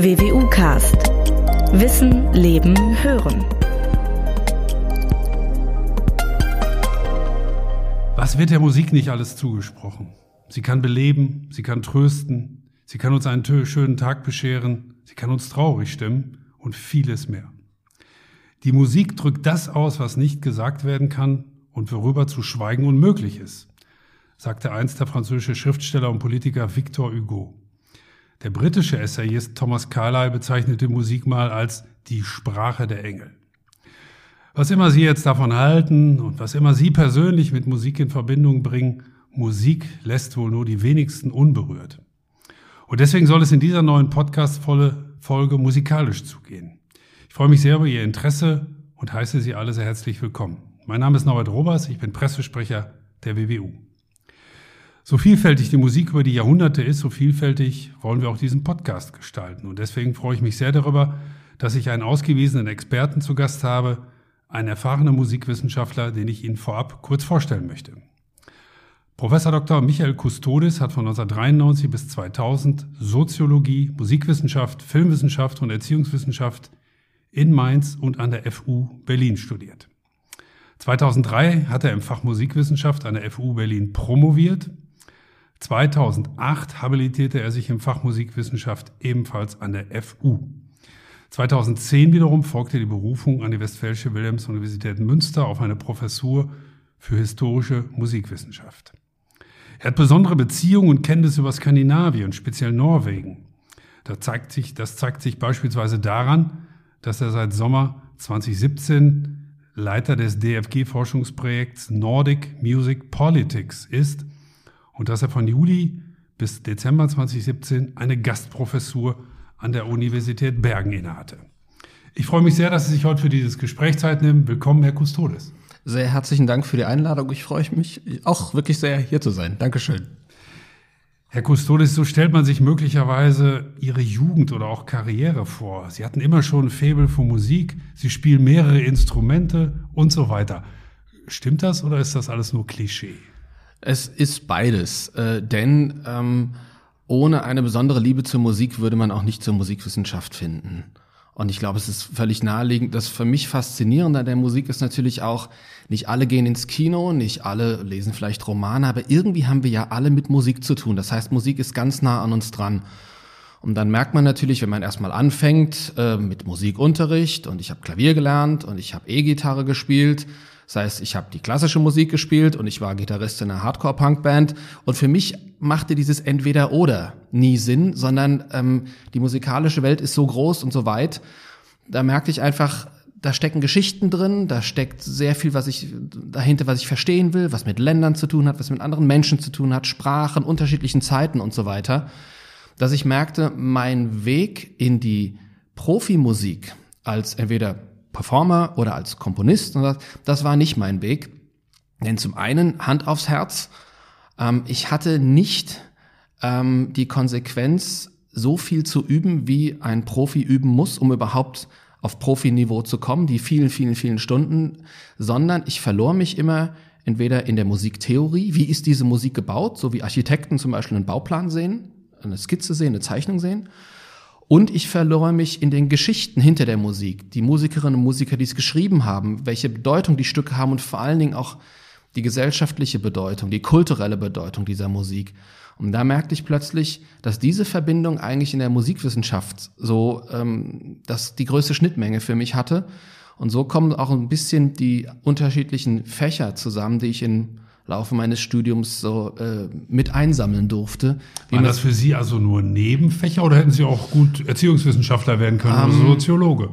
WWU Cast. Wissen, Leben, Hören. Was wird der Musik nicht alles zugesprochen? Sie kann beleben, sie kann trösten, sie kann uns einen schönen Tag bescheren, sie kann uns traurig stimmen und vieles mehr. Die Musik drückt das aus, was nicht gesagt werden kann und worüber zu schweigen unmöglich ist, sagte einst der französische Schriftsteller und Politiker Victor Hugo. Der britische Essayist Thomas Carlyle bezeichnete Musik mal als die Sprache der Engel. Was immer Sie jetzt davon halten und was immer Sie persönlich mit Musik in Verbindung bringen, Musik lässt wohl nur die wenigsten unberührt. Und deswegen soll es in dieser neuen Podcast-Folge musikalisch zugehen. Ich freue mich sehr über Ihr Interesse und heiße Sie alle sehr herzlich willkommen. Mein Name ist Norbert Robers, ich bin Pressesprecher der WWU. So vielfältig die Musik über die Jahrhunderte ist, so vielfältig wollen wir auch diesen Podcast gestalten. Und deswegen freue ich mich sehr darüber, dass ich einen ausgewiesenen Experten zu Gast habe, einen erfahrenen Musikwissenschaftler, den ich Ihnen vorab kurz vorstellen möchte. Professor Dr. Michael Custodes hat von 1993 bis 2000 Soziologie, Musikwissenschaft, Filmwissenschaft und Erziehungswissenschaft in Mainz und an der FU Berlin studiert. 2003 hat er im Fach Musikwissenschaft an der FU Berlin promoviert 2008 habilitierte er sich im Fach Musikwissenschaft ebenfalls an der FU. 2010 wiederum folgte die Berufung an die Westfälische Wilhelms-Universität Münster auf eine Professur für historische Musikwissenschaft. Er hat besondere Beziehungen und Kenntnisse über Skandinavien, speziell Norwegen. Das zeigt sich, das zeigt sich beispielsweise daran, dass er seit Sommer 2017 Leiter des DFG-Forschungsprojekts Nordic Music Politics ist – und dass er von Juli bis Dezember 2017 eine Gastprofessur an der Universität Bergen innehatte. Ich freue mich sehr, dass Sie sich heute für dieses Gespräch Zeit nehmen. Willkommen, Herr Custodes. Sehr herzlichen Dank für die Einladung. Ich freue mich auch wirklich sehr, hier zu sein. Dankeschön. Herr Custodes, so stellt man sich möglicherweise Ihre Jugend oder auch Karriere vor. Sie hatten immer schon ein Faible für Musik, Sie spielen mehrere Instrumente und so weiter. Stimmt das oder ist das alles nur Klischee? Es ist beides, äh, denn ähm, ohne eine besondere Liebe zur Musik würde man auch nicht zur Musikwissenschaft finden. Und ich glaube, es ist völlig naheliegend. Das für mich Faszinierende an der Musik ist natürlich auch, nicht alle gehen ins Kino, nicht alle lesen vielleicht Romane, aber irgendwie haben wir ja alle mit Musik zu tun. Das heißt, Musik ist ganz nah an uns dran. Und dann merkt man natürlich, wenn man erstmal anfängt äh, mit Musikunterricht und ich habe Klavier gelernt und ich habe E-Gitarre gespielt, das heißt, ich habe die klassische Musik gespielt und ich war Gitarrist in einer Hardcore-Punk-Band. Und für mich machte dieses Entweder-Oder nie Sinn, sondern ähm, die musikalische Welt ist so groß und so weit. Da merkte ich einfach, da stecken Geschichten drin, da steckt sehr viel, was ich dahinter, was ich verstehen will, was mit Ländern zu tun hat, was mit anderen Menschen zu tun hat, Sprachen, unterschiedlichen Zeiten und so weiter, dass ich merkte, mein Weg in die Profimusik als entweder Performer oder als Komponist. Das war nicht mein Weg. Denn zum einen, Hand aufs Herz, ähm, ich hatte nicht ähm, die Konsequenz, so viel zu üben, wie ein Profi üben muss, um überhaupt auf Profiniveau zu kommen, die vielen, vielen, vielen Stunden, sondern ich verlor mich immer entweder in der Musiktheorie, wie ist diese Musik gebaut, so wie Architekten zum Beispiel einen Bauplan sehen, eine Skizze sehen, eine Zeichnung sehen, und ich verlor mich in den Geschichten hinter der Musik, die Musikerinnen und Musiker, die es geschrieben haben, welche Bedeutung die Stücke haben und vor allen Dingen auch die gesellschaftliche Bedeutung, die kulturelle Bedeutung dieser Musik. Und da merkte ich plötzlich, dass diese Verbindung eigentlich in der Musikwissenschaft so ähm, dass die größte Schnittmenge für mich hatte. Und so kommen auch ein bisschen die unterschiedlichen Fächer zusammen, die ich in Laufe meines Studiums so äh, mit einsammeln durfte. War das für Sie also nur Nebenfächer oder hätten Sie auch gut Erziehungswissenschaftler werden können ähm, oder Soziologe?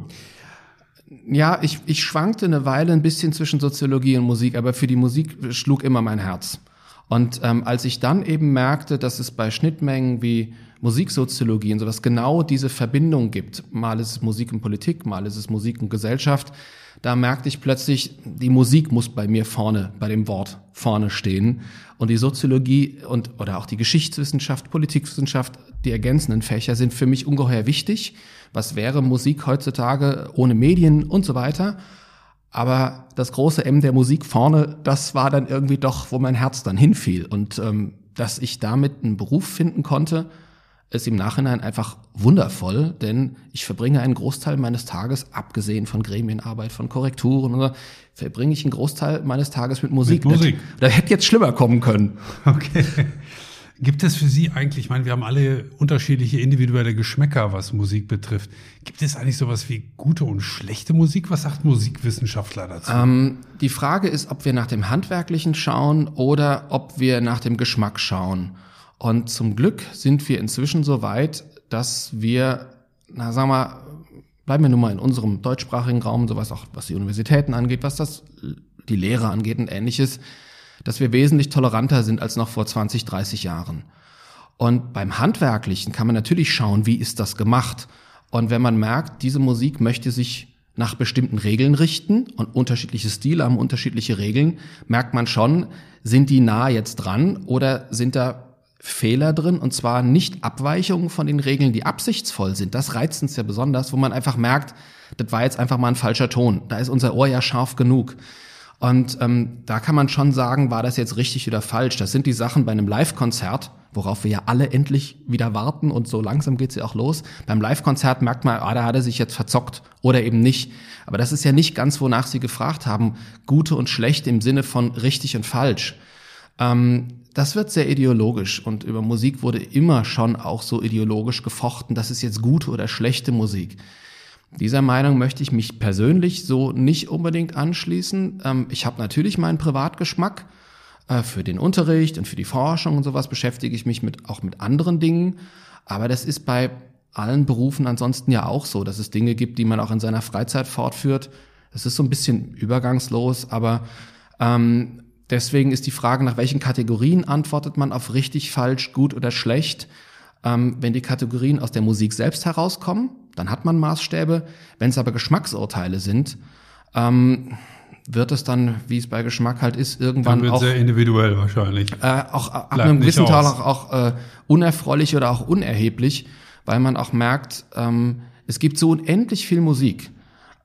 Ja, ich, ich schwankte eine Weile ein bisschen zwischen Soziologie und Musik, aber für die Musik schlug immer mein Herz. Und ähm, als ich dann eben merkte, dass es bei Schnittmengen wie Musiksoziologie und sowas genau diese Verbindung gibt, mal ist es Musik und Politik, mal ist es Musik und Gesellschaft, da merkte ich plötzlich, die Musik muss bei mir vorne, bei dem Wort vorne stehen. Und die Soziologie und, oder auch die Geschichtswissenschaft, Politikwissenschaft, die ergänzenden Fächer sind für mich ungeheuer wichtig. Was wäre Musik heutzutage ohne Medien und so weiter? Aber das große M der Musik vorne, das war dann irgendwie doch, wo mein Herz dann hinfiel. Und ähm, dass ich damit einen Beruf finden konnte, ist im Nachhinein einfach wundervoll, denn ich verbringe einen Großteil meines Tages, abgesehen von Gremienarbeit, von Korrekturen oder verbringe ich einen Großteil meines Tages mit Musik. Mit Musik. Da, hätte jetzt schlimmer kommen können. Okay. Gibt es für Sie eigentlich, ich meine, wir haben alle unterschiedliche individuelle Geschmäcker, was Musik betrifft. Gibt es eigentlich sowas wie gute und schlechte Musik? Was sagt Musikwissenschaftler dazu? Ähm, die Frage ist, ob wir nach dem Handwerklichen schauen oder ob wir nach dem Geschmack schauen. Und zum Glück sind wir inzwischen so weit, dass wir, na sagen wir, bleiben wir nun mal in unserem deutschsprachigen Raum, sowas auch was die Universitäten angeht, was das die Lehre angeht und ähnliches, dass wir wesentlich toleranter sind als noch vor 20, 30 Jahren. Und beim Handwerklichen kann man natürlich schauen, wie ist das gemacht. Und wenn man merkt, diese Musik möchte sich nach bestimmten Regeln richten und unterschiedliche Stile haben unterschiedliche Regeln, merkt man schon, sind die nah jetzt dran oder sind da Fehler drin und zwar nicht Abweichungen von den Regeln, die absichtsvoll sind. Das reizt uns ja besonders, wo man einfach merkt, das war jetzt einfach mal ein falscher Ton. Da ist unser Ohr ja scharf genug. Und ähm, da kann man schon sagen, war das jetzt richtig oder falsch. Das sind die Sachen bei einem Live-Konzert, worauf wir ja alle endlich wieder warten und so langsam geht's ja auch los. Beim Live-Konzert merkt man, ah, da hat er sich jetzt verzockt oder eben nicht. Aber das ist ja nicht ganz, wonach Sie gefragt haben, gute und schlecht im Sinne von richtig und falsch. Ähm, das wird sehr ideologisch und über Musik wurde immer schon auch so ideologisch gefochten, das ist jetzt gute oder schlechte Musik. Dieser Meinung möchte ich mich persönlich so nicht unbedingt anschließen. Ähm, ich habe natürlich meinen Privatgeschmack. Äh, für den Unterricht und für die Forschung und sowas beschäftige ich mich mit, auch mit anderen Dingen. Aber das ist bei allen Berufen ansonsten ja auch so, dass es Dinge gibt, die man auch in seiner Freizeit fortführt. Das ist so ein bisschen übergangslos, aber ähm, deswegen ist die Frage, nach welchen Kategorien antwortet man auf richtig, falsch, gut oder schlecht. Ähm, wenn die Kategorien aus der Musik selbst herauskommen, dann hat man Maßstäbe. Wenn es aber Geschmacksurteile sind, ähm, wird es dann, wie es bei Geschmack halt ist, irgendwann dann auch sehr individuell wahrscheinlich. Äh, auch ab einem gewissen Teil auch, auch äh, unerfreulich oder auch unerheblich, weil man auch merkt, ähm, es gibt so unendlich viel Musik.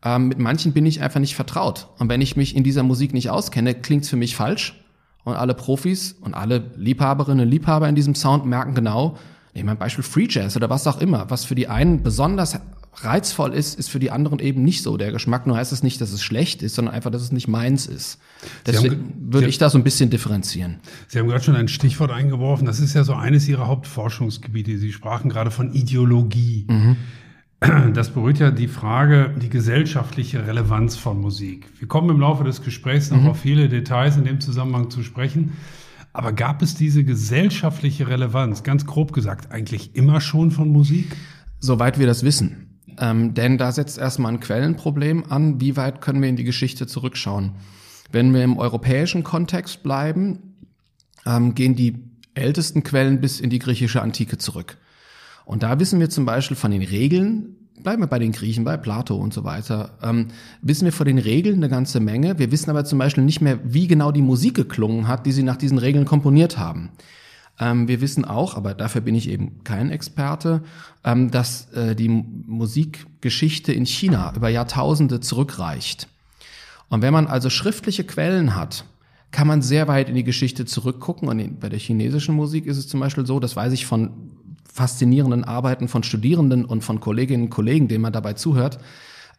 Ähm, mit manchen bin ich einfach nicht vertraut. Und wenn ich mich in dieser Musik nicht auskenne, klingt es für mich falsch. Und alle Profis und alle Liebhaberinnen und Liebhaber in diesem Sound merken genau, nehmen wir ein Beispiel Free Jazz oder was auch immer, was für die einen besonders reizvoll ist, ist für die anderen eben nicht so. Der Geschmack nur heißt es nicht, dass es schlecht ist, sondern einfach, dass es nicht meins ist. Deswegen würde ich da so ein bisschen differenzieren. Sie haben gerade schon ein Stichwort eingeworfen. Das ist ja so eines Ihrer Hauptforschungsgebiete. Sie sprachen gerade von Ideologie. Mhm. Das berührt ja die Frage, die gesellschaftliche Relevanz von Musik. Wir kommen im Laufe des Gesprächs noch mhm. auf viele Details in dem Zusammenhang zu sprechen. Aber gab es diese gesellschaftliche Relevanz, ganz grob gesagt, eigentlich immer schon von Musik? Soweit wir das wissen. Ähm, denn da setzt erstmal ein Quellenproblem an. Wie weit können wir in die Geschichte zurückschauen? Wenn wir im europäischen Kontext bleiben, ähm, gehen die ältesten Quellen bis in die griechische Antike zurück. Und da wissen wir zum Beispiel von den Regeln, bleiben wir bei den Griechen, bei Plato und so weiter, ähm, wissen wir von den Regeln eine ganze Menge. Wir wissen aber zum Beispiel nicht mehr, wie genau die Musik geklungen hat, die sie nach diesen Regeln komponiert haben. Ähm, wir wissen auch, aber dafür bin ich eben kein Experte, ähm, dass äh, die Musikgeschichte in China über Jahrtausende zurückreicht. Und wenn man also schriftliche Quellen hat, kann man sehr weit in die Geschichte zurückgucken. Und bei der chinesischen Musik ist es zum Beispiel so, das weiß ich von faszinierenden Arbeiten von Studierenden und von Kolleginnen und Kollegen, denen man dabei zuhört.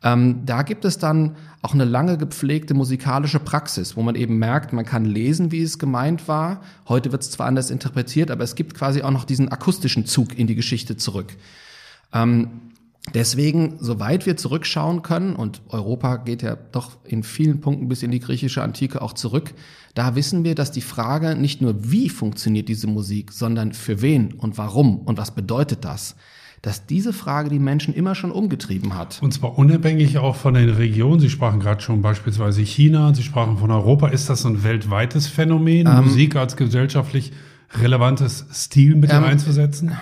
Ähm, da gibt es dann auch eine lange gepflegte musikalische Praxis, wo man eben merkt, man kann lesen, wie es gemeint war. Heute wird es zwar anders interpretiert, aber es gibt quasi auch noch diesen akustischen Zug in die Geschichte zurück. Ähm, Deswegen, soweit wir zurückschauen können, und Europa geht ja doch in vielen Punkten bis in die griechische Antike auch zurück, da wissen wir, dass die Frage nicht nur, wie funktioniert diese Musik, sondern für wen und warum und was bedeutet das, dass diese Frage die Menschen immer schon umgetrieben hat. Und zwar unabhängig auch von den Regionen. Sie sprachen gerade schon beispielsweise China, Sie sprachen von Europa. Ist das ein weltweites Phänomen, ähm, Musik als gesellschaftlich relevantes Stilmittel ähm, einzusetzen?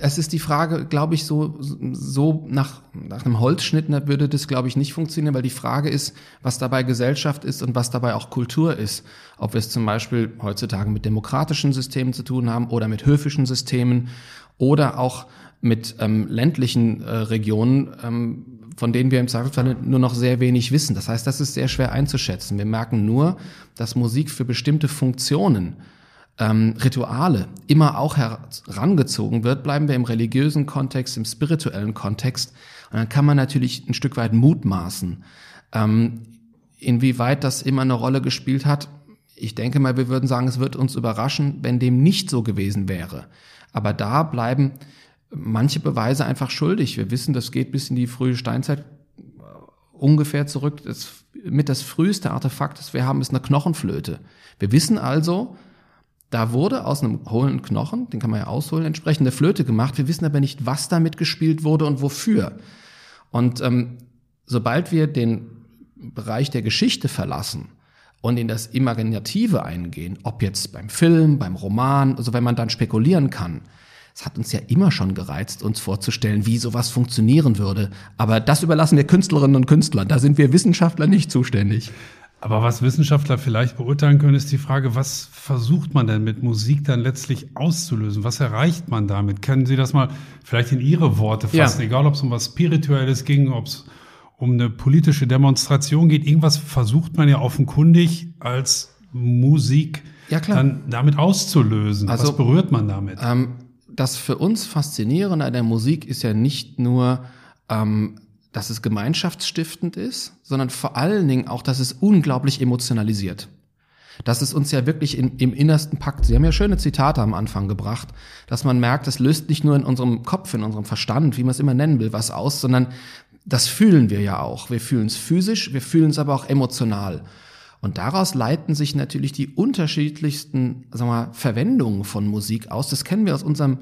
Es ist die Frage, glaube ich, so, so nach, nach einem Holzschnitt würde das, glaube ich, nicht funktionieren, weil die Frage ist, was dabei Gesellschaft ist und was dabei auch Kultur ist. Ob wir es zum Beispiel heutzutage mit demokratischen Systemen zu tun haben oder mit höfischen Systemen oder auch mit ähm, ländlichen äh, Regionen, ähm, von denen wir im Zweifelsfall nur noch sehr wenig wissen. Das heißt, das ist sehr schwer einzuschätzen. Wir merken nur, dass Musik für bestimmte Funktionen ähm, Rituale immer auch herangezogen wird, bleiben wir im religiösen Kontext, im spirituellen Kontext. Und dann kann man natürlich ein Stück weit mutmaßen, ähm, inwieweit das immer eine Rolle gespielt hat. Ich denke mal, wir würden sagen, es wird uns überraschen, wenn dem nicht so gewesen wäre. Aber da bleiben manche Beweise einfach schuldig. Wir wissen, das geht bis in die frühe Steinzeit ungefähr zurück. Das, mit das früheste Artefakt, das wir haben, ist eine Knochenflöte. Wir wissen also, da wurde aus einem hohlen Knochen, den kann man ja ausholen, entsprechende Flöte gemacht. Wir wissen aber nicht, was damit gespielt wurde und wofür. Und ähm, sobald wir den Bereich der Geschichte verlassen und in das Imaginative eingehen, ob jetzt beim Film, beim Roman, also wenn man dann spekulieren kann, es hat uns ja immer schon gereizt, uns vorzustellen, wie sowas funktionieren würde. Aber das überlassen wir Künstlerinnen und Künstlern. Da sind wir Wissenschaftler nicht zuständig. Aber was Wissenschaftler vielleicht beurteilen können, ist die Frage, was versucht man denn mit Musik dann letztlich auszulösen? Was erreicht man damit? Können Sie das mal vielleicht in Ihre Worte fassen? Ja. Egal, ob es um was Spirituelles ging, ob es um eine politische Demonstration geht. Irgendwas versucht man ja offenkundig als Musik ja, dann damit auszulösen. Also, was berührt man damit? Ähm, das für uns Faszinierende an der Musik ist ja nicht nur, ähm, dass es gemeinschaftsstiftend ist, sondern vor allen Dingen auch, dass es unglaublich emotionalisiert. Dass es uns ja wirklich in, im Innersten packt. Sie haben ja schöne Zitate am Anfang gebracht, dass man merkt, es löst nicht nur in unserem Kopf, in unserem Verstand, wie man es immer nennen will, was aus, sondern das fühlen wir ja auch. Wir fühlen es physisch, wir fühlen es aber auch emotional. Und daraus leiten sich natürlich die unterschiedlichsten sagen wir, Verwendungen von Musik aus. Das kennen wir aus unserem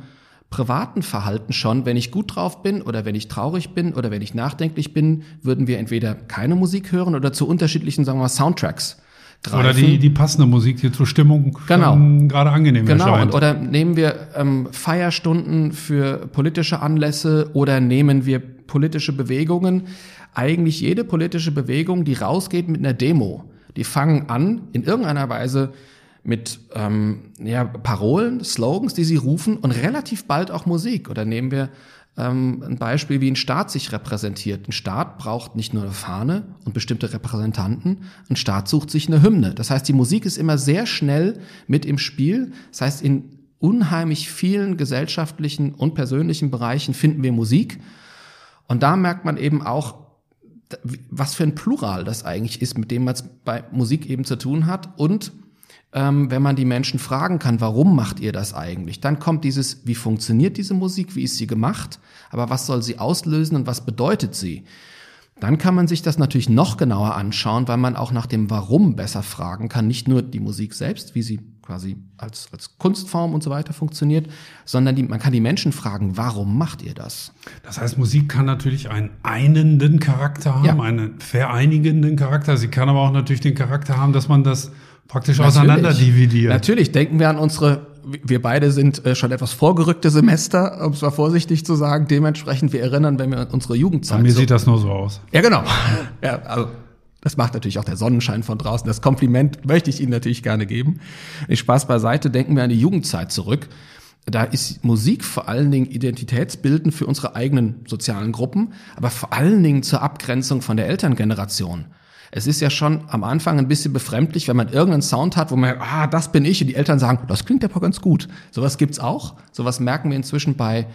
privaten Verhalten schon. Wenn ich gut drauf bin oder wenn ich traurig bin oder wenn ich nachdenklich bin, würden wir entweder keine Musik hören oder zu unterschiedlichen, sagen wir mal, Soundtracks greifen. Oder die, die passende Musik, die zur Stimmung genau. gerade angenehm genau. erscheint. Genau, oder nehmen wir ähm, Feierstunden für politische Anlässe oder nehmen wir politische Bewegungen. Eigentlich jede politische Bewegung, die rausgeht mit einer Demo, die fangen an, in irgendeiner Weise mit ähm, ja, Parolen, Slogans, die sie rufen und relativ bald auch Musik. Oder nehmen wir ähm, ein Beispiel, wie ein Staat sich repräsentiert. Ein Staat braucht nicht nur eine Fahne und bestimmte Repräsentanten, ein Staat sucht sich eine Hymne. Das heißt, die Musik ist immer sehr schnell mit im Spiel. Das heißt, in unheimlich vielen gesellschaftlichen und persönlichen Bereichen finden wir Musik. Und da merkt man eben auch, was für ein Plural das eigentlich ist, mit dem man es bei Musik eben zu tun hat. Und ähm, wenn man die Menschen fragen kann, warum macht ihr das eigentlich, dann kommt dieses, wie funktioniert diese Musik, wie ist sie gemacht, aber was soll sie auslösen und was bedeutet sie? Dann kann man sich das natürlich noch genauer anschauen, weil man auch nach dem Warum besser fragen kann. Nicht nur die Musik selbst, wie sie quasi als, als Kunstform und so weiter funktioniert, sondern die, man kann die Menschen fragen, warum macht ihr das? Das heißt, Musik kann natürlich einen einenden Charakter haben, ja. einen vereinigenden Charakter. Sie kann aber auch natürlich den Charakter haben, dass man das praktisch natürlich, auseinander dividiert. Natürlich, denken wir an unsere wir beide sind äh, schon etwas vorgerückte Semester, um es mal vorsichtig zu sagen. Dementsprechend, wir erinnern, wenn wir an unsere Jugendzeit. Bei mir so sieht das nur so aus. Ja, genau. Ja, also das macht natürlich auch der Sonnenschein von draußen. Das Kompliment möchte ich Ihnen natürlich gerne geben. Ich Spaß beiseite, denken wir an die Jugendzeit zurück. Da ist Musik vor allen Dingen identitätsbildend für unsere eigenen sozialen Gruppen, aber vor allen Dingen zur Abgrenzung von der Elterngeneration. Es ist ja schon am Anfang ein bisschen befremdlich, wenn man irgendeinen Sound hat, wo man, ah, das bin ich, und die Eltern sagen, das klingt aber ganz gut. Sowas gibt's auch. Sowas merken wir inzwischen bei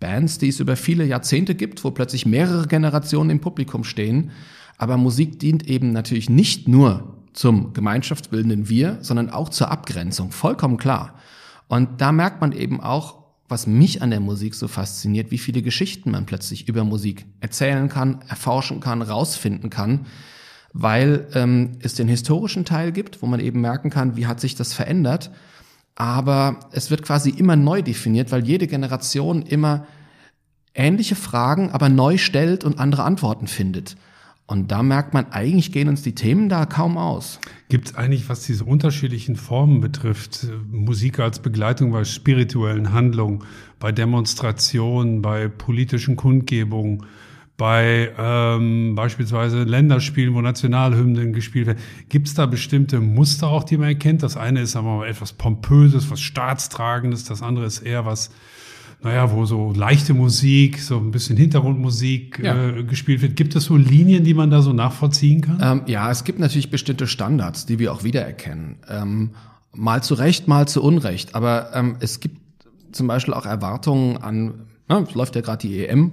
Bands, die es über viele Jahrzehnte gibt, wo plötzlich mehrere Generationen im Publikum stehen. Aber Musik dient eben natürlich nicht nur zum gemeinschaftsbildenden Wir, sondern auch zur Abgrenzung. Vollkommen klar. Und da merkt man eben auch, was mich an der Musik so fasziniert, wie viele Geschichten man plötzlich über Musik erzählen kann, erforschen kann, rausfinden kann weil ähm, es den historischen Teil gibt, wo man eben merken kann, wie hat sich das verändert. Aber es wird quasi immer neu definiert, weil jede Generation immer ähnliche Fragen, aber neu stellt und andere Antworten findet. Und da merkt man, eigentlich gehen uns die Themen da kaum aus. Gibt es eigentlich, was diese unterschiedlichen Formen betrifft, Musik als Begleitung bei spirituellen Handlungen, bei Demonstrationen, bei politischen Kundgebungen, bei ähm, beispielsweise Länderspielen, wo Nationalhymnen gespielt werden. Gibt es da bestimmte Muster auch, die man erkennt? Das eine ist aber etwas Pompöses, was Staatstragendes, das andere ist eher was, naja, wo so leichte Musik, so ein bisschen Hintergrundmusik ja. äh, gespielt wird. Gibt es so Linien, die man da so nachvollziehen kann? Ähm, ja, es gibt natürlich bestimmte Standards, die wir auch wiedererkennen. Ähm, Mal zu Recht, mal zu Unrecht. Aber ähm, es gibt zum Beispiel auch Erwartungen an, ja, es läuft ja gerade die EM,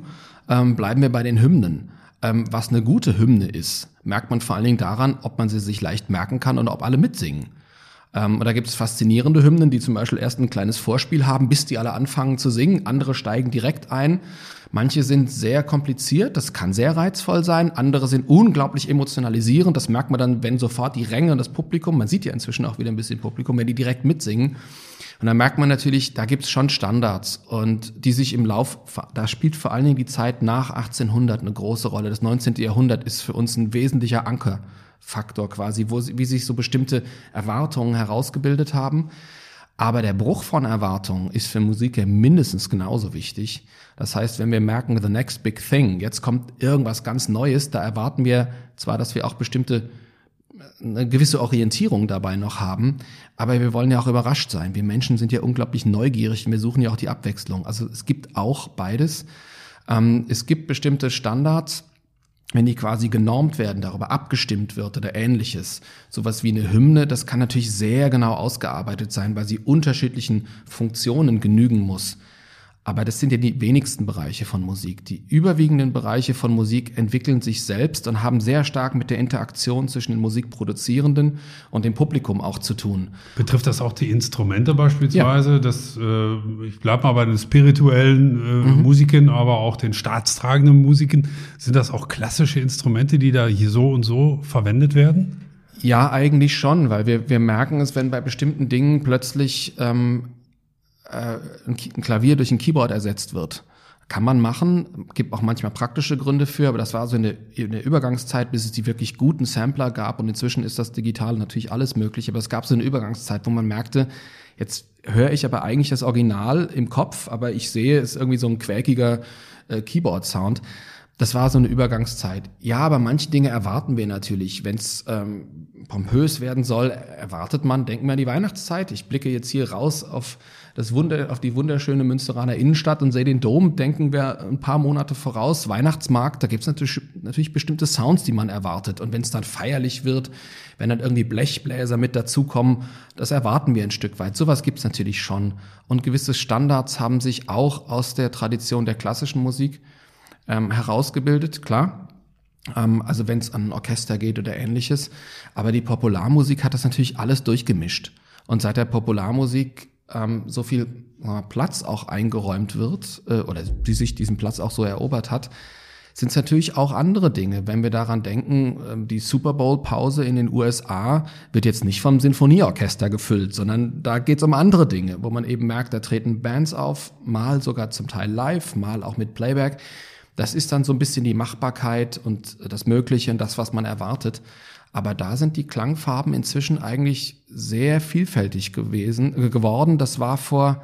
ähm, bleiben wir bei den Hymnen. Ähm, was eine gute Hymne ist, merkt man vor allen Dingen daran, ob man sie sich leicht merken kann und ob alle mitsingen. Ähm, und da gibt es faszinierende Hymnen, die zum Beispiel erst ein kleines Vorspiel haben, bis die alle anfangen zu singen. Andere steigen direkt ein. Manche sind sehr kompliziert, das kann sehr reizvoll sein. Andere sind unglaublich emotionalisierend. Das merkt man dann, wenn sofort die Ränge und das Publikum, man sieht ja inzwischen auch wieder ein bisschen Publikum, wenn die direkt mitsingen. Und dann merkt man natürlich, da gibt es schon Standards und die sich im Lauf, da spielt vor allen Dingen die Zeit nach 1800 eine große Rolle. Das 19. Jahrhundert ist für uns ein wesentlicher Ankerfaktor quasi, wo, wie sich so bestimmte Erwartungen herausgebildet haben. Aber der Bruch von Erwartungen ist für Musiker mindestens genauso wichtig. Das heißt, wenn wir merken, the next big thing, jetzt kommt irgendwas ganz Neues, da erwarten wir zwar, dass wir auch bestimmte eine gewisse Orientierung dabei noch haben. Aber wir wollen ja auch überrascht sein. Wir Menschen sind ja unglaublich neugierig und wir suchen ja auch die Abwechslung. Also es gibt auch beides. Ähm, es gibt bestimmte Standards, wenn die quasi genormt werden, darüber abgestimmt wird oder ähnliches. Sowas wie eine Hymne, das kann natürlich sehr genau ausgearbeitet sein, weil sie unterschiedlichen Funktionen genügen muss. Aber das sind ja die wenigsten Bereiche von Musik. Die überwiegenden Bereiche von Musik entwickeln sich selbst und haben sehr stark mit der Interaktion zwischen den Musikproduzierenden und dem Publikum auch zu tun. Betrifft das auch die Instrumente beispielsweise? Ja. Das, äh, ich bleibe mal bei den spirituellen äh, mhm. Musiken, aber auch den staatstragenden Musiken. Sind das auch klassische Instrumente, die da hier so und so verwendet werden? Ja, eigentlich schon, weil wir, wir merken es, wenn bei bestimmten Dingen plötzlich ähm, äh, ein Klavier durch ein Keyboard ersetzt wird. Kann man machen, gibt auch manchmal praktische Gründe für, aber das war so in der, in der Übergangszeit, bis es die wirklich guten Sampler gab und inzwischen ist das digital natürlich alles möglich, aber es gab so eine Übergangszeit, wo man merkte, jetzt höre ich aber eigentlich das Original im Kopf, aber ich sehe, es ist irgendwie so ein quäkiger äh, Keyboard-Sound. Das war so eine Übergangszeit. Ja, aber manche Dinge erwarten wir natürlich. Wenn es ähm, pompös werden soll, erwartet man, denken wir an die Weihnachtszeit. Ich blicke jetzt hier raus auf das Wunder, auf die wunderschöne Münsteraner Innenstadt und sehe den Dom, denken wir ein paar Monate voraus. Weihnachtsmarkt, da gibt's natürlich, natürlich bestimmte Sounds, die man erwartet. Und wenn es dann feierlich wird, wenn dann irgendwie Blechbläser mit dazukommen, das erwarten wir ein Stück weit. Sowas gibt's natürlich schon. Und gewisse Standards haben sich auch aus der Tradition der klassischen Musik ähm, herausgebildet, klar. Ähm, also wenn es an ein Orchester geht oder ähnliches. Aber die Popularmusik hat das natürlich alles durchgemischt. Und seit der Popularmusik ähm, so viel äh, Platz auch eingeräumt wird, äh, oder die sich diesen Platz auch so erobert hat, sind es natürlich auch andere Dinge. Wenn wir daran denken, ähm, die Super Bowl-Pause in den USA wird jetzt nicht vom Sinfonieorchester gefüllt, sondern da geht es um andere Dinge, wo man eben merkt, da treten Bands auf, mal sogar zum Teil live, mal auch mit Playback. Das ist dann so ein bisschen die Machbarkeit und das Mögliche und das, was man erwartet. Aber da sind die Klangfarben inzwischen eigentlich sehr vielfältig gewesen, äh, geworden. Das war vor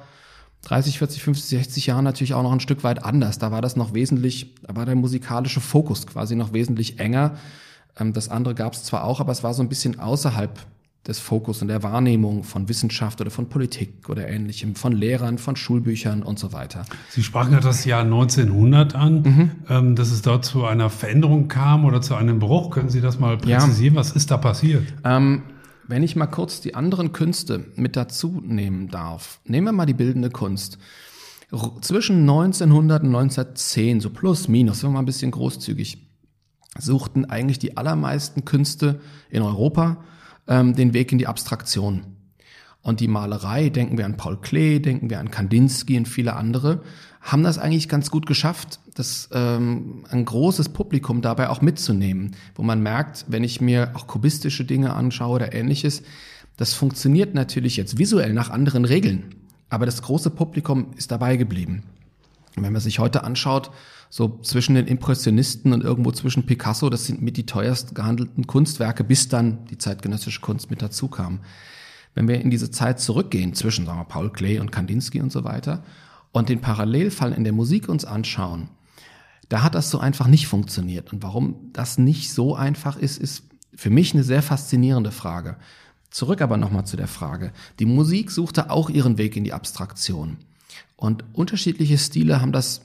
30, 40, 50, 60 Jahren natürlich auch noch ein Stück weit anders. Da war das noch wesentlich, da war der musikalische Fokus quasi noch wesentlich enger. Ähm, das andere gab es zwar auch, aber es war so ein bisschen außerhalb des Fokus und der Wahrnehmung von Wissenschaft oder von Politik oder ähnlichem, von Lehrern, von Schulbüchern und so weiter. Sie sprachen ja das Jahr 1900 an, mhm. ähm, dass es dort zu einer Veränderung kam oder zu einem Bruch. Können Sie das mal präzisieren? Ja. Was ist da passiert? Ähm, wenn ich mal kurz die anderen Künste mit dazu nehmen darf, nehmen wir mal die bildende Kunst. Zwischen 1900 und 1910, so plus, minus, wenn wir mal ein bisschen großzügig, suchten eigentlich die allermeisten Künste in Europa ähm, den Weg in die Abstraktion. Und die Malerei, denken wir an Paul Klee, denken wir an Kandinsky und viele andere, haben das eigentlich ganz gut geschafft, das ähm, ein großes Publikum dabei auch mitzunehmen, wo man merkt, wenn ich mir auch kubistische Dinge anschaue oder ähnliches, das funktioniert natürlich jetzt visuell nach anderen Regeln, aber das große Publikum ist dabei geblieben. Wenn man sich heute anschaut, so zwischen den Impressionisten und irgendwo zwischen Picasso, das sind mit die teuerst gehandelten Kunstwerke, bis dann die zeitgenössische Kunst mit dazu kam. Wenn wir in diese Zeit zurückgehen, zwischen sagen wir, Paul Klee und Kandinsky und so weiter, und den Parallelfall in der Musik uns anschauen, da hat das so einfach nicht funktioniert. Und warum das nicht so einfach ist, ist für mich eine sehr faszinierende Frage. Zurück aber nochmal zu der Frage. Die Musik suchte auch ihren Weg in die Abstraktion. Und unterschiedliche Stile haben das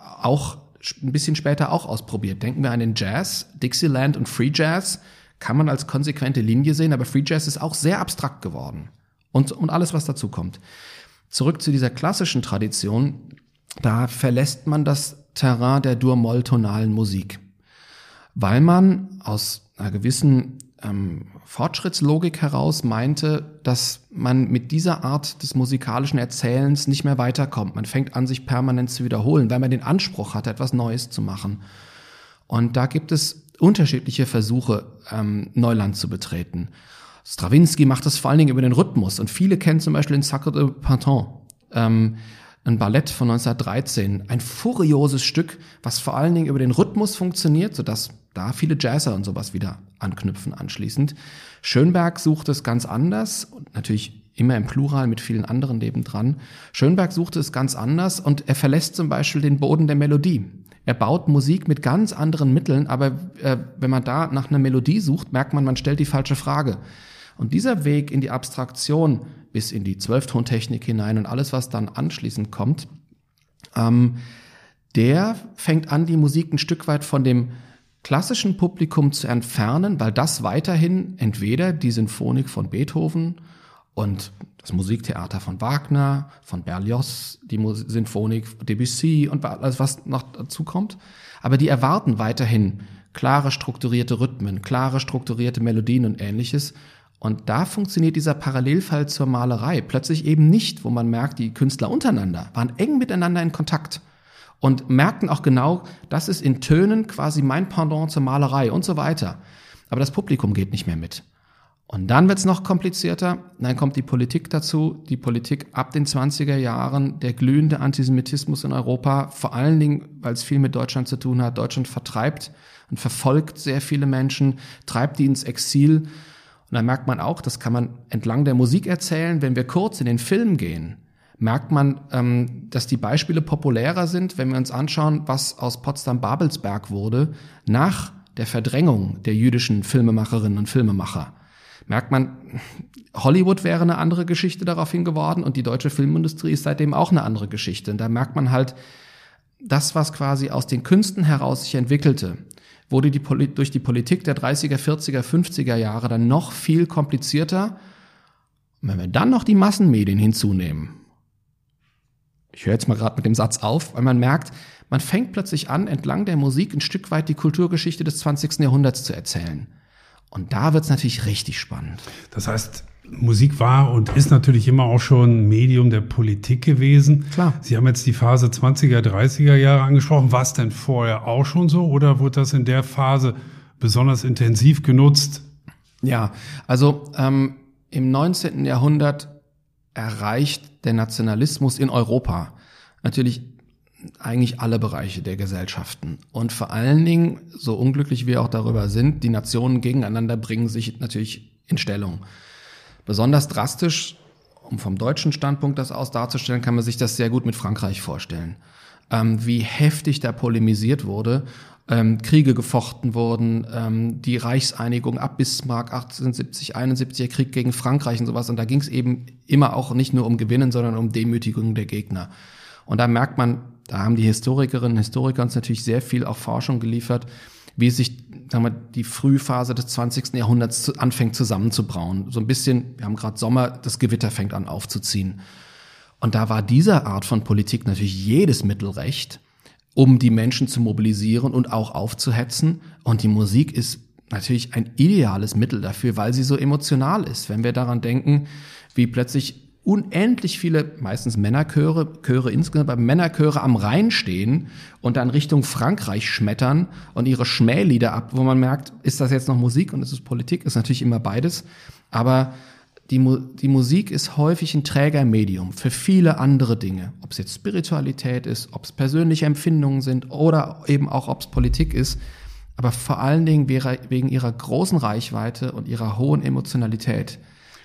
auch ein bisschen später auch ausprobiert. Denken wir an den Jazz, Dixieland und Free Jazz kann man als konsequente Linie sehen, aber Free Jazz ist auch sehr abstrakt geworden. und, und alles, was dazu kommt. Zurück zu dieser klassischen Tradition, da verlässt man das Terrain der Dur-Moll-tonalen Musik, weil man aus einer gewissen ähm, Fortschrittslogik heraus meinte, dass man mit dieser Art des musikalischen Erzählens nicht mehr weiterkommt. Man fängt an, sich permanent zu wiederholen, weil man den Anspruch hat, etwas Neues zu machen. Und da gibt es unterschiedliche Versuche, ähm, Neuland zu betreten. Stravinsky macht das vor allen Dingen über den Rhythmus und viele kennen zum Beispiel den Sacre de Printemps, ähm, ein Ballett von 1913, ein furioses Stück, was vor allen Dingen über den Rhythmus funktioniert, sodass da viele Jazzer und sowas wieder anknüpfen anschließend. Schönberg sucht es ganz anders und natürlich immer im Plural mit vielen anderen nebendran. Schönberg suchte es ganz anders und er verlässt zum Beispiel den Boden der Melodie. Er baut Musik mit ganz anderen Mitteln, aber äh, wenn man da nach einer Melodie sucht, merkt man, man stellt die falsche Frage. Und dieser Weg in die Abstraktion bis in die Zwölftontechnik hinein und alles, was dann anschließend kommt, ähm, der fängt an, die Musik ein Stück weit von dem klassischen Publikum zu entfernen, weil das weiterhin entweder die Sinfonik von Beethoven und das Musiktheater von Wagner, von Berlioz, die Sinfonik Debussy und alles, was noch dazu kommt. Aber die erwarten weiterhin klare strukturierte Rhythmen, klare strukturierte Melodien und ähnliches. Und da funktioniert dieser Parallelfall zur Malerei plötzlich eben nicht, wo man merkt, die Künstler untereinander waren eng miteinander in Kontakt und merkten auch genau, das ist in Tönen quasi mein Pendant zur Malerei und so weiter. Aber das Publikum geht nicht mehr mit. Und dann wird's noch komplizierter. Dann kommt die Politik dazu. Die Politik ab den 20er Jahren, der glühende Antisemitismus in Europa, vor allen Dingen, weil es viel mit Deutschland zu tun hat. Deutschland vertreibt und verfolgt sehr viele Menschen, treibt die ins Exil. Und dann merkt man auch, das kann man entlang der Musik erzählen, wenn wir kurz in den Film gehen merkt man, ähm, dass die Beispiele populärer sind, wenn wir uns anschauen, was aus Potsdam-Babelsberg wurde, nach der Verdrängung der jüdischen Filmemacherinnen und Filmemacher. Merkt man, Hollywood wäre eine andere Geschichte daraufhin geworden und die deutsche Filmindustrie ist seitdem auch eine andere Geschichte. Und da merkt man halt, das, was quasi aus den Künsten heraus sich entwickelte, wurde die durch die Politik der 30er, 40er, 50er Jahre dann noch viel komplizierter. Und wenn wir dann noch die Massenmedien hinzunehmen, ich höre jetzt mal gerade mit dem Satz auf, weil man merkt, man fängt plötzlich an, entlang der Musik ein Stück weit die Kulturgeschichte des 20. Jahrhunderts zu erzählen. Und da wird es natürlich richtig spannend. Das heißt, Musik war und ist natürlich immer auch schon Medium der Politik gewesen. Klar. Sie haben jetzt die Phase 20er, 30er Jahre angesprochen. War es denn vorher auch schon so oder wurde das in der Phase besonders intensiv genutzt? Ja, also ähm, im 19. Jahrhundert erreicht der Nationalismus in Europa natürlich eigentlich alle Bereiche der Gesellschaften. Und vor allen Dingen, so unglücklich wir auch darüber sind, die Nationen gegeneinander bringen sich natürlich in Stellung. Besonders drastisch, um vom deutschen Standpunkt das aus darzustellen, kann man sich das sehr gut mit Frankreich vorstellen. Ähm, wie heftig da polemisiert wurde ähm, Kriege gefochten wurden, ähm, die Reichseinigung ab Bismarck 1870, 71er Krieg gegen Frankreich und sowas. Und da ging es eben immer auch nicht nur um Gewinnen, sondern um Demütigung der Gegner. Und da merkt man, da haben die Historikerinnen und Historiker uns natürlich sehr viel auch Forschung geliefert, wie sich sagen wir, die Frühphase des 20. Jahrhunderts zu, anfängt zusammenzubrauen. So ein bisschen, wir haben gerade Sommer, das Gewitter fängt an aufzuziehen. Und da war dieser Art von Politik natürlich jedes Mittelrecht um die Menschen zu mobilisieren und auch aufzuhetzen. Und die Musik ist natürlich ein ideales Mittel dafür, weil sie so emotional ist. Wenn wir daran denken, wie plötzlich unendlich viele, meistens Männerchöre, Chöre insgesamt, aber Männerchöre am Rhein stehen und dann Richtung Frankreich schmettern und ihre Schmählieder ab, wo man merkt, ist das jetzt noch Musik und ist es Politik? Ist natürlich immer beides. Aber die, Mu die Musik ist häufig ein Trägermedium für viele andere Dinge. Ob es jetzt Spiritualität ist, ob es persönliche Empfindungen sind oder eben auch, ob es Politik ist. Aber vor allen Dingen wegen ihrer großen Reichweite und ihrer hohen Emotionalität.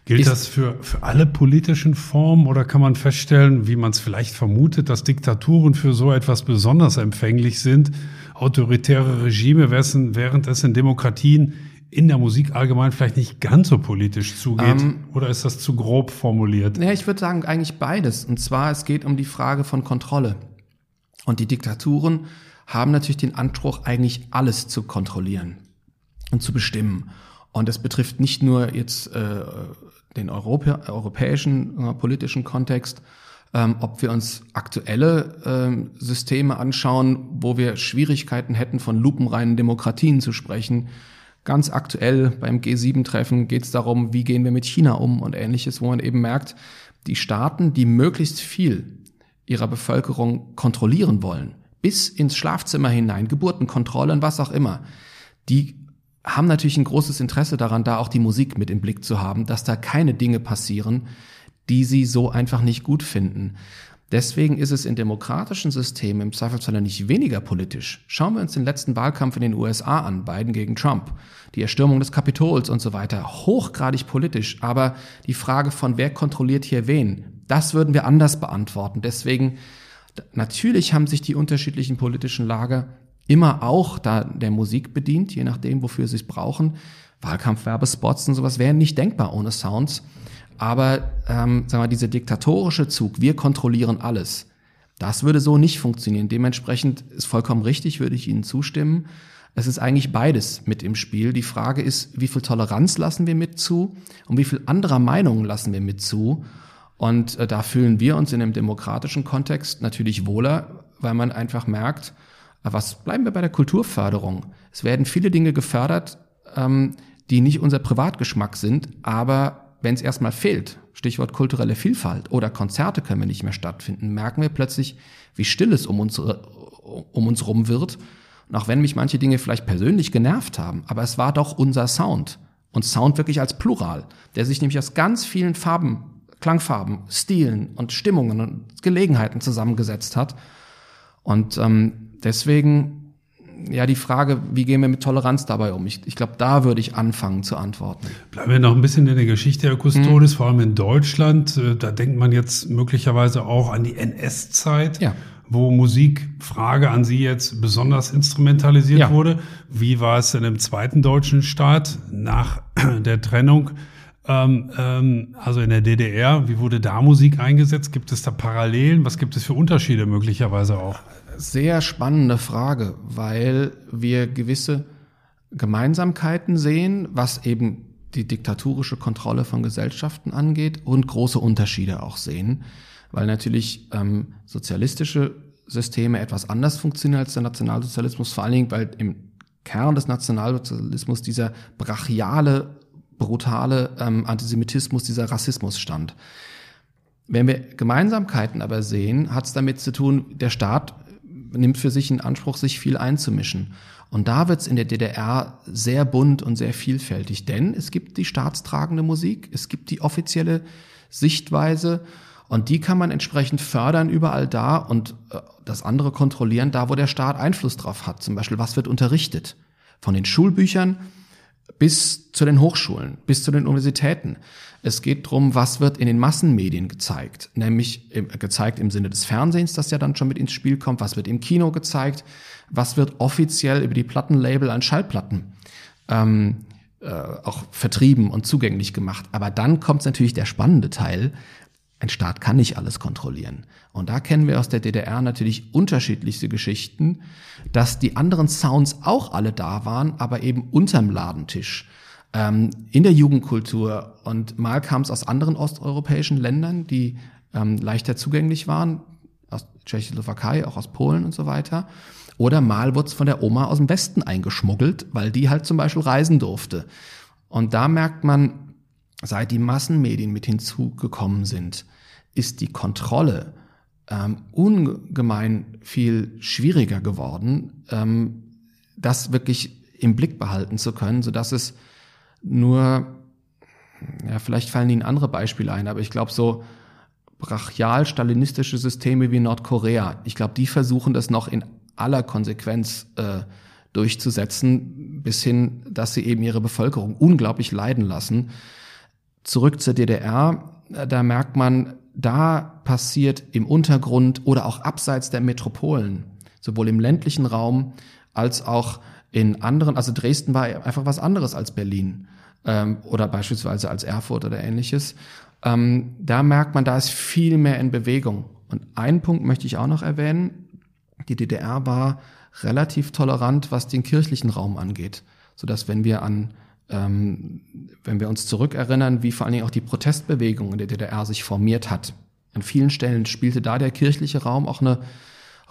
Gilt das für, für alle politischen Formen oder kann man feststellen, wie man es vielleicht vermutet, dass Diktaturen für so etwas besonders empfänglich sind? Autoritäre Regime, während es in Demokratien in der Musik allgemein vielleicht nicht ganz so politisch zugeht? Ähm, oder ist das zu grob formuliert? Ja, ich würde sagen eigentlich beides. Und zwar, es geht um die Frage von Kontrolle. Und die Diktaturen haben natürlich den Anspruch, eigentlich alles zu kontrollieren und zu bestimmen. Und das betrifft nicht nur jetzt äh, den Europä europäischen äh, politischen Kontext, ähm, ob wir uns aktuelle ähm, Systeme anschauen, wo wir Schwierigkeiten hätten, von lupenreinen Demokratien zu sprechen. Ganz aktuell beim G7-Treffen geht es darum, wie gehen wir mit China um und ähnliches, wo man eben merkt, die Staaten, die möglichst viel ihrer Bevölkerung kontrollieren wollen, bis ins Schlafzimmer hinein, Geburtenkontrollen, was auch immer, die haben natürlich ein großes Interesse daran, da auch die Musik mit im Blick zu haben, dass da keine Dinge passieren, die sie so einfach nicht gut finden. Deswegen ist es in demokratischen Systemen im Zweifelsfall nicht weniger politisch. Schauen wir uns den letzten Wahlkampf in den USA an, Biden gegen Trump, die Erstürmung des Kapitols und so weiter, hochgradig politisch. Aber die Frage von wer kontrolliert hier wen, das würden wir anders beantworten. Deswegen, natürlich haben sich die unterschiedlichen politischen Lager immer auch da der Musik bedient, je nachdem, wofür sie es brauchen. Wahlkampfwerbespots und sowas wären nicht denkbar ohne Sounds. Aber ähm, sagen wir, dieser diktatorische Zug, wir kontrollieren alles, das würde so nicht funktionieren. Dementsprechend ist vollkommen richtig, würde ich Ihnen zustimmen. Es ist eigentlich beides mit im Spiel. Die Frage ist, wie viel Toleranz lassen wir mit zu und wie viel anderer Meinungen lassen wir mit zu. Und äh, da fühlen wir uns in einem demokratischen Kontext natürlich wohler, weil man einfach merkt, äh, was bleiben wir bei der Kulturförderung? Es werden viele Dinge gefördert, ähm, die nicht unser Privatgeschmack sind, aber wenn es erstmal fehlt, Stichwort kulturelle Vielfalt oder Konzerte können wir nicht mehr stattfinden, merken wir plötzlich, wie still es um uns, um uns rum wird. Und auch wenn mich manche Dinge vielleicht persönlich genervt haben, aber es war doch unser Sound. Und Sound wirklich als Plural, der sich nämlich aus ganz vielen Farben Klangfarben, Stilen und Stimmungen und Gelegenheiten zusammengesetzt hat. Und ähm, deswegen ja die Frage, wie gehen wir mit Toleranz dabei um? Ich, ich glaube, da würde ich anfangen zu antworten. Bleiben wir noch ein bisschen in der Geschichte der Custodes, mhm. vor allem in Deutschland. Äh, da denkt man jetzt möglicherweise auch an die NS-Zeit. Ja wo Musik, Frage an Sie jetzt, besonders instrumentalisiert ja. wurde. Wie war es denn im zweiten deutschen Staat nach der Trennung? Ähm, ähm, also in der DDR, wie wurde da Musik eingesetzt? Gibt es da Parallelen? Was gibt es für Unterschiede möglicherweise auch? Sehr spannende Frage, weil wir gewisse Gemeinsamkeiten sehen, was eben die diktatorische Kontrolle von Gesellschaften angeht und große Unterschiede auch sehen, weil natürlich ähm, sozialistische Systeme etwas anders funktionieren als der Nationalsozialismus, vor allen Dingen, weil im Kern des Nationalsozialismus dieser brachiale brutale ähm, Antisemitismus, dieser Rassismus stand. Wenn wir Gemeinsamkeiten aber sehen, hat es damit zu tun, der Staat nimmt für sich in Anspruch, sich viel einzumischen. Und da wird es in der DDR sehr bunt und sehr vielfältig, denn es gibt die staatstragende Musik, es gibt die offizielle Sichtweise und die kann man entsprechend fördern überall da und äh, das andere kontrollieren, da wo der Staat Einfluss drauf hat. Zum Beispiel, was wird unterrichtet? Von den Schulbüchern bis zu den Hochschulen, bis zu den Universitäten. Es geht drum, was wird in den Massenmedien gezeigt, nämlich gezeigt im Sinne des Fernsehens, das ja dann schon mit ins Spiel kommt, was wird im Kino gezeigt, was wird offiziell über die Plattenlabel an Schallplatten ähm, äh, auch vertrieben und zugänglich gemacht. Aber dann kommt natürlich der spannende Teil, ein Staat kann nicht alles kontrollieren. Und da kennen wir aus der DDR natürlich unterschiedlichste Geschichten, dass die anderen Sounds auch alle da waren, aber eben unterm Ladentisch. Ähm, in der Jugendkultur. Und mal kam es aus anderen osteuropäischen Ländern, die ähm, leichter zugänglich waren, aus Tschechoslowakei, auch aus Polen und so weiter. Oder mal wurde es von der Oma aus dem Westen eingeschmuggelt, weil die halt zum Beispiel reisen durfte. Und da merkt man, seit die Massenmedien mit hinzugekommen sind, ist die Kontrolle ähm, ungemein viel schwieriger geworden, ähm, das wirklich im Blick behalten zu können, so dass es nur, ja, vielleicht fallen Ihnen andere Beispiele ein, aber ich glaube so brachial-stalinistische Systeme wie Nordkorea, ich glaube, die versuchen das noch in aller Konsequenz äh, durchzusetzen, bis hin, dass sie eben ihre Bevölkerung unglaublich leiden lassen. Zurück zur DDR, da merkt man, da passiert im Untergrund oder auch abseits der Metropolen, sowohl im ländlichen Raum als auch in anderen, also Dresden war einfach was anderes als Berlin ähm, oder beispielsweise als Erfurt oder ähnliches. Ähm, da merkt man, da ist viel mehr in Bewegung. Und einen Punkt möchte ich auch noch erwähnen. Die DDR war relativ tolerant, was den kirchlichen Raum angeht, so dass wenn wir an Ähm, wenn wir uns zurückerinnern, wie vor allen Dingen auch die Protestbewegung in der DDR sich formiert hat. An vielen Stellen spielte da der kirchliche Raum auch eine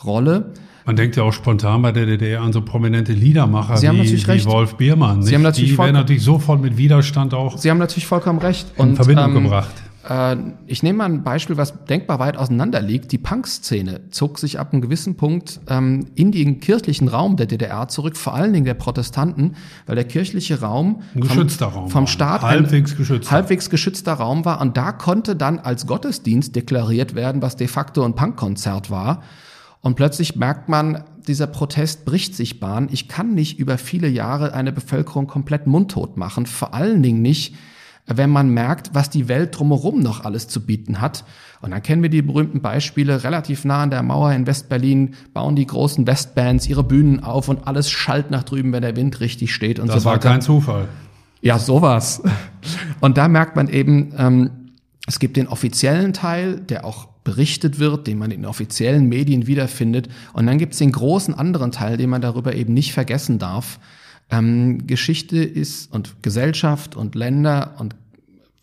Rolle. Man denkt ja auch spontan bei der DDR an so prominente Liedermacher Sie haben wie, natürlich wie recht. Wolf Biermann. Nicht? Sie haben natürlich Die werden natürlich sofort mit Widerstand auch Sie haben natürlich vollkommen recht. in Verbindung ähm, gebracht. Äh, ich nehme mal ein Beispiel, was denkbar weit auseinander liegt. Die Punk-Szene zog sich ab einem gewissen Punkt ähm, in den kirchlichen Raum der DDR zurück, vor allen Dingen der Protestanten, weil der kirchliche Raum Ein geschützter Raum vom. Staat Halbwegs ein geschützter. halbwegs geschützter Raum war und da konnte dann als Gottesdienst deklariert werden, was de facto ein Punkkonzert war. Und plötzlich merkt man, dieser Protest bricht sich Bahn. Ich kann nicht über viele Jahre eine Bevölkerung komplett mundtot machen. Vor allen Dingen nicht, wenn man merkt, was die Welt drumherum noch alles zu bieten hat. Und dann kennen wir die berühmten Beispiele, relativ nah an der Mauer in Westberlin bauen die großen Westbands ihre Bühnen auf und alles schallt nach drüben, wenn der Wind richtig steht und Das so war weiter. kein Zufall. Ja, sowas. Und da merkt man eben, ähm, es gibt den offiziellen Teil, der auch berichtet wird, den man in offiziellen Medien wiederfindet. Und dann gibt es den großen anderen Teil, den man darüber eben nicht vergessen darf. Ähm, Geschichte ist und Gesellschaft und Länder und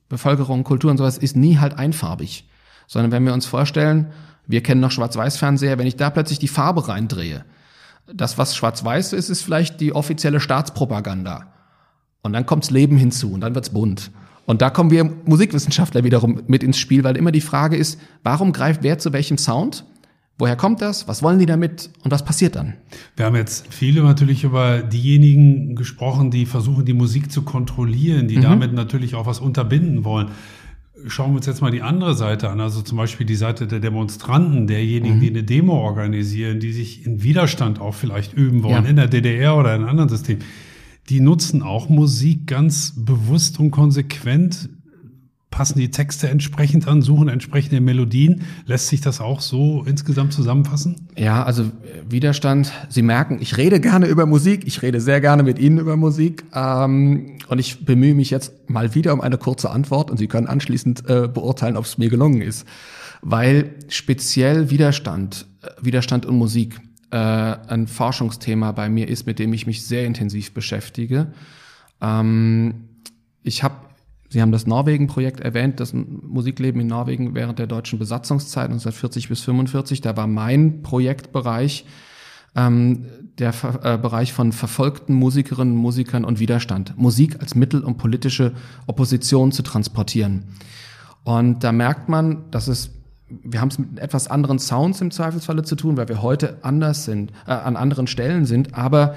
Bevölkerung, Kultur und sowas ist nie halt einfarbig. Sondern wenn wir uns vorstellen, wir kennen noch Schwarz-Weiß-Fernseher, wenn ich da plötzlich die Farbe reindrehe, das, was schwarz-weiß ist, ist vielleicht die offizielle Staatspropaganda. Und dann kommt's Leben hinzu und dann wird's bunt. Und da kommen wir Musikwissenschaftler wiederum mit ins Spiel, weil immer die Frage ist, warum greift wer zu welchem Sound? Woher kommt das? Was wollen die damit? Und was passiert dann? Wir haben jetzt viele natürlich über diejenigen gesprochen, die versuchen, die Musik zu kontrollieren, Mhm. die damit natürlich auch was unterbinden wollen. Schauen wir uns jetzt mal die andere Seite an, also zum Beispiel die Seite der Demonstranten, derjenigen, Mhm. die eine Demo organisieren, die sich in Widerstand auch vielleicht üben wollen, Ja. in der DDR oder in einem anderen System. Die nutzen auch Musik ganz bewusst und konsequent, passen die Texte entsprechend an, suchen entsprechende Melodien. Lässt sich das auch so insgesamt zusammenfassen? Ja, also Widerstand. Sie merken, ich rede gerne über Musik. Ich rede sehr gerne mit Ihnen über Musik. Ähm, und ich bemühe mich jetzt mal wieder um eine kurze Antwort und Sie können anschließend äh, beurteilen, ob es mir gelungen ist. Weil speziell Widerstand, äh, Widerstand und Musik äh, ein Forschungsthema bei mir ist, mit dem ich mich sehr intensiv beschäftige. Ähm, ich habe, Sie haben das Norwegen-Projekt erwähnt, das Musikleben in Norwegen während der deutschen Besatzungszeit 1940 bis 45. Da war mein Projektbereich ähm, der Ver äh, Bereich von verfolgten Musikerinnen, Musikern und Widerstand. Musik als Mittel, um politische Opposition zu transportieren. Und da merkt man, dass es wir haben es mit etwas anderen Sounds im Zweifelsfalle zu tun, weil wir heute anders sind, äh, an anderen Stellen sind, aber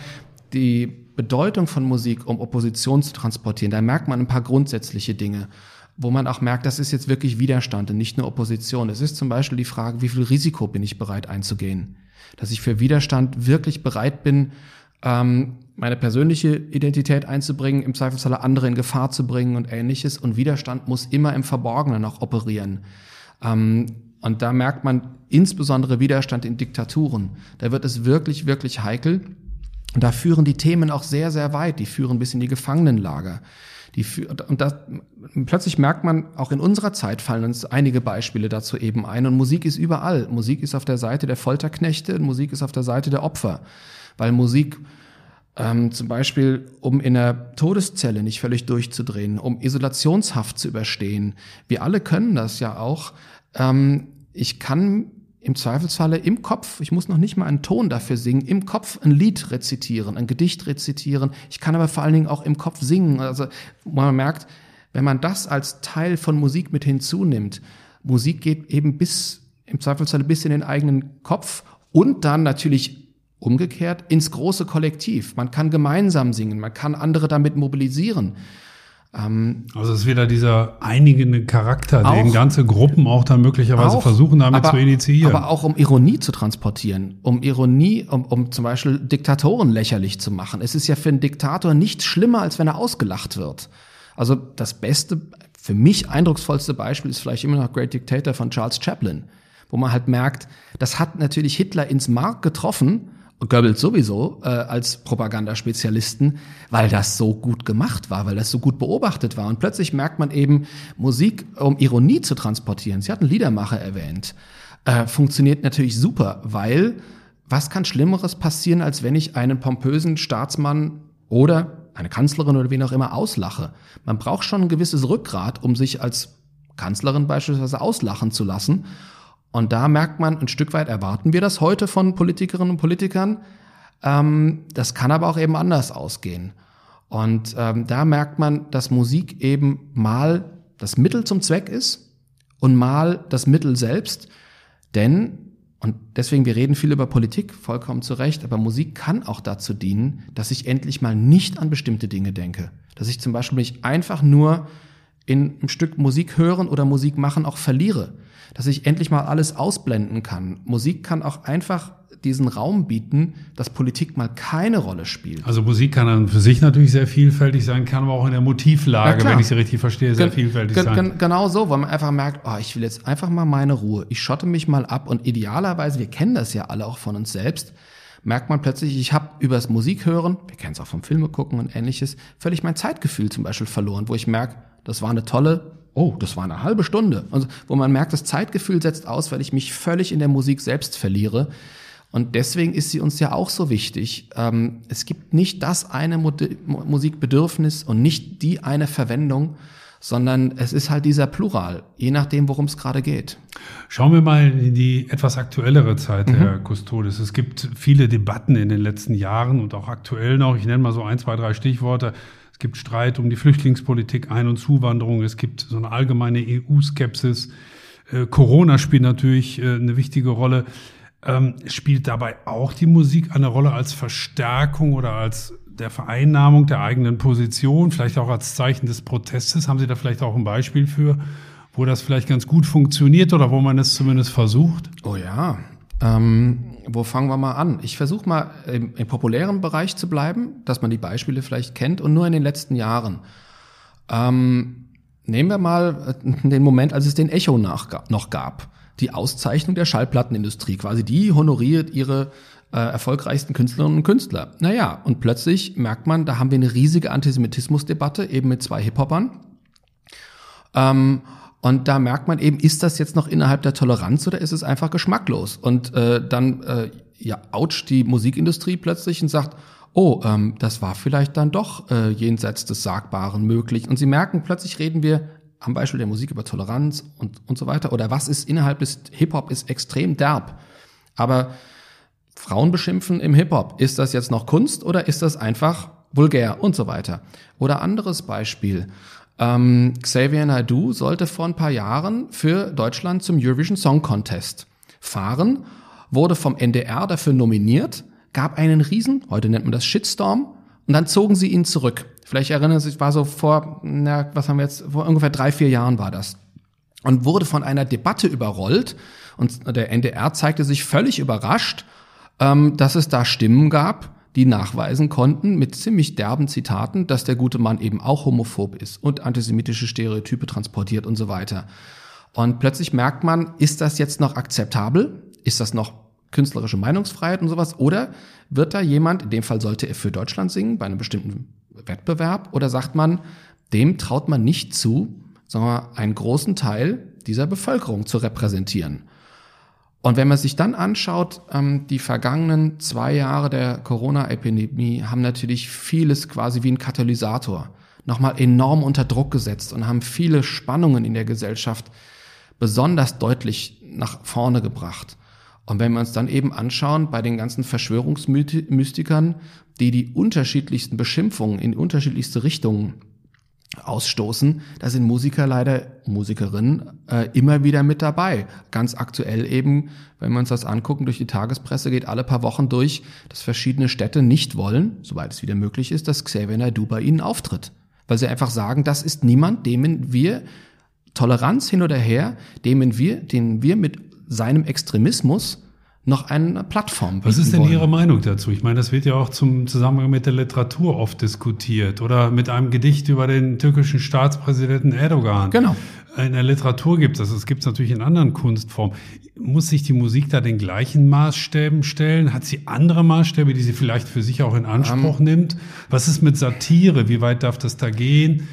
die Bedeutung von Musik, um Opposition zu transportieren, da merkt man ein paar grundsätzliche Dinge, wo man auch merkt, das ist jetzt wirklich Widerstand und nicht nur Opposition. Es ist zum Beispiel die Frage, wie viel Risiko bin ich bereit einzugehen? Dass ich für Widerstand wirklich bereit bin, ähm, meine persönliche Identität einzubringen, im Zweifelsfalle andere in Gefahr zu bringen und ähnliches. Und Widerstand muss immer im Verborgenen auch operieren. Ähm, und da merkt man insbesondere Widerstand in Diktaturen. Da wird es wirklich, wirklich heikel. Und da führen die Themen auch sehr, sehr weit. Die führen bis in die Gefangenenlager. Die und das, plötzlich merkt man, auch in unserer Zeit fallen uns einige Beispiele dazu eben ein. Und Musik ist überall. Musik ist auf der Seite der Folterknechte, Musik ist auf der Seite der Opfer. Weil Musik ähm, zum Beispiel, um in einer Todeszelle nicht völlig durchzudrehen, um Isolationshaft zu überstehen. Wir alle können das ja auch. Ähm, ich kann im Zweifelsfalle im Kopf, ich muss noch nicht mal einen Ton dafür singen, im Kopf ein Lied rezitieren, ein Gedicht rezitieren. Ich kann aber vor allen Dingen auch im Kopf singen. Also man merkt, wenn man das als Teil von Musik mit hinzunimmt, Musik geht eben bis, im Zweifelsfalle bis in den eigenen Kopf und dann natürlich umgekehrt ins große Kollektiv. Man kann gemeinsam singen, man kann andere damit mobilisieren. Also es ist wieder dieser einigende Charakter, Auch- den ganze Gruppen auch dann möglicherweise Auch, versuchen damit aber, zu initiieren. Aber auch um Ironie zu transportieren, um Ironie, um, um zum Beispiel Diktatoren lächerlich zu machen. Es ist ja für einen Diktator nichts schlimmer, als wenn er ausgelacht wird. Also das beste, für mich eindrucksvollste Beispiel ist vielleicht immer noch Great Dictator von Charles Chaplin, wo man halt merkt, das hat natürlich Hitler ins Mark getroffen, Goebbels sowieso äh, als Propagandaspezialisten, weil das so gut gemacht war, weil das so gut beobachtet war. Und plötzlich merkt man eben, Musik, um Ironie zu transportieren, Sie hatten Liedermacher erwähnt, äh, funktioniert natürlich super, weil was kann Schlimmeres passieren, als wenn ich einen pompösen Staatsmann oder eine Kanzlerin oder wen auch immer auslache. Man braucht schon ein gewisses Rückgrat, um sich als Kanzlerin beispielsweise auslachen zu lassen. Und da merkt man, ein Stück weit erwarten wir das heute von Politikerinnen und Politikern. Ähm, das kann aber auch eben anders ausgehen. Und ähm, da merkt man, dass Musik eben mal das Mittel zum Zweck ist und mal das Mittel selbst. Denn, und deswegen, wir reden viel über Politik, vollkommen zu Recht, aber Musik kann auch dazu dienen, dass ich endlich mal nicht an bestimmte Dinge denke. Dass ich zum Beispiel mich einfach nur in einem Stück Musik hören oder Musik machen auch verliere. Dass ich endlich mal alles ausblenden kann. Musik kann auch einfach diesen Raum bieten, dass Politik mal keine Rolle spielt. Also Musik kann dann für sich natürlich sehr vielfältig sein, kann aber auch in der Motivlage, wenn ich sie richtig verstehe, sehr gen, vielfältig gen, sein. genau so, weil man einfach merkt, oh, ich will jetzt einfach mal meine Ruhe. Ich schotte mich mal ab und idealerweise, wir kennen das ja alle auch von uns selbst, merkt man plötzlich, ich habe übers Musik hören, wir kennen es auch vom Filme gucken und ähnliches, völlig mein Zeitgefühl zum Beispiel verloren, wo ich merke, das war eine tolle, oh, das war eine halbe Stunde. Also, wo man merkt, das Zeitgefühl setzt aus, weil ich mich völlig in der Musik selbst verliere. Und deswegen ist sie uns ja auch so wichtig. Ähm, es gibt nicht das eine Musikbedürfnis und nicht die eine Verwendung, sondern es ist halt dieser Plural, je nachdem, worum es gerade geht. Schauen wir mal in die etwas aktuellere Zeit, mhm. Herr Custodes. Es gibt viele Debatten in den letzten Jahren und auch aktuell noch. Ich nenne mal so ein, zwei, drei Stichworte. Es gibt Streit um die Flüchtlingspolitik, Ein- und Zuwanderung. Es gibt so eine allgemeine EU-Skepsis. Äh, Corona spielt natürlich äh, eine wichtige Rolle. Ähm, spielt dabei auch die Musik eine Rolle als Verstärkung oder als der Vereinnahmung der eigenen Position, vielleicht auch als Zeichen des Protestes? Haben Sie da vielleicht auch ein Beispiel für, wo das vielleicht ganz gut funktioniert oder wo man es zumindest versucht? Oh ja. Ähm, wo fangen wir mal an? Ich versuche mal im, im, populären Bereich zu bleiben, dass man die Beispiele vielleicht kennt und nur in den letzten Jahren. Ähm, nehmen wir mal äh, den Moment, als es den Echo nach, noch gab die Auszeichnung der Schallplattenindustrie. Quasi die honoriert ihre äh, erfolgreichsten Künstlerinnen und Künstler. Naja, und plötzlich merkt man, da haben wir eine riesige Antisemitismusdebatte, eben mit zwei Hip-Hopern. Ähm, und da merkt man eben, ist das jetzt noch innerhalb der Toleranz oder ist es einfach geschmacklos? Und äh, dann äh, ja, ouch die Musikindustrie plötzlich und sagt, oh, ähm, das war vielleicht dann doch äh, jenseits des Sagbaren möglich. Und sie merken, plötzlich reden wir am Beispiel der Musik über Toleranz und, und so weiter. Oder was ist innerhalb des Hip-Hop ist extrem derb. Aber Frauen beschimpfen im Hip-Hop. Ist das jetzt noch Kunst oder ist das einfach vulgär und so weiter? Oder anderes Beispiel. Ähm, Xavier Naidoo sollte vor ein paar Jahren für Deutschland zum Eurovision Song Contest fahren, wurde vom NDR dafür nominiert, gab einen Riesen, heute nennt man das Shitstorm, und dann zogen sie ihn zurück. Vielleicht erinnern Sie sich, war so vor, na, was haben wir jetzt, vor ungefähr drei, vier Jahren war das. Und wurde von einer Debatte überrollt. Und der NDR zeigte sich völlig überrascht, ähm, dass es da Stimmen gab, die nachweisen konnten mit ziemlich derben Zitaten, dass der gute Mann eben auch homophob ist und antisemitische Stereotype transportiert und so weiter. Und plötzlich merkt man, ist das jetzt noch akzeptabel? Ist das noch künstlerische Meinungsfreiheit und sowas? Oder wird da jemand, in dem Fall sollte er für Deutschland singen, bei einem bestimmten Wettbewerb, oder sagt man, dem traut man nicht zu, sondern einen großen Teil dieser Bevölkerung zu repräsentieren? Und wenn man sich dann anschaut, ähm, die vergangenen zwei Jahre der Corona-Epidemie haben natürlich vieles quasi wie ein Katalysator nochmal enorm unter Druck gesetzt und haben viele Spannungen in der Gesellschaft besonders deutlich nach vorne gebracht. Und wenn wir uns dann eben anschauen, bei den ganzen Verschwörungsmystikern, die die unterschiedlichsten Beschimpfungen in unterschiedlichste Richtungen ausstoßen, da sind Musiker leider, Musikerinnen äh, immer wieder mit dabei. Ganz aktuell eben, wenn wir uns das angucken, durch die Tagespresse geht alle paar Wochen durch, dass verschiedene Städte nicht wollen, soweit es wieder möglich ist, dass Xavier Naidoo bei ihnen auftritt. Weil sie einfach sagen, das ist niemand, dem wir Toleranz hin oder her, dem wir, den wir mit seinem Extremismus noch eine Plattform bieten Was ist denn wollen. Ihre Meinung dazu? Ich meine, das wird ja auch zum Zusammenhang mit der Literatur oft diskutiert oder mit einem Gedicht über den türkischen Staatspräsidenten Erdogan. Genau. In der Literatur gibt es das, es gibt es natürlich in anderen Kunstformen. Muss sich die Musik da den gleichen Maßstäben stellen? Hat sie andere Maßstäbe, die sie vielleicht für sich auch in Anspruch um, nimmt? Was ist mit Satire? Wie weit darf das da gehen?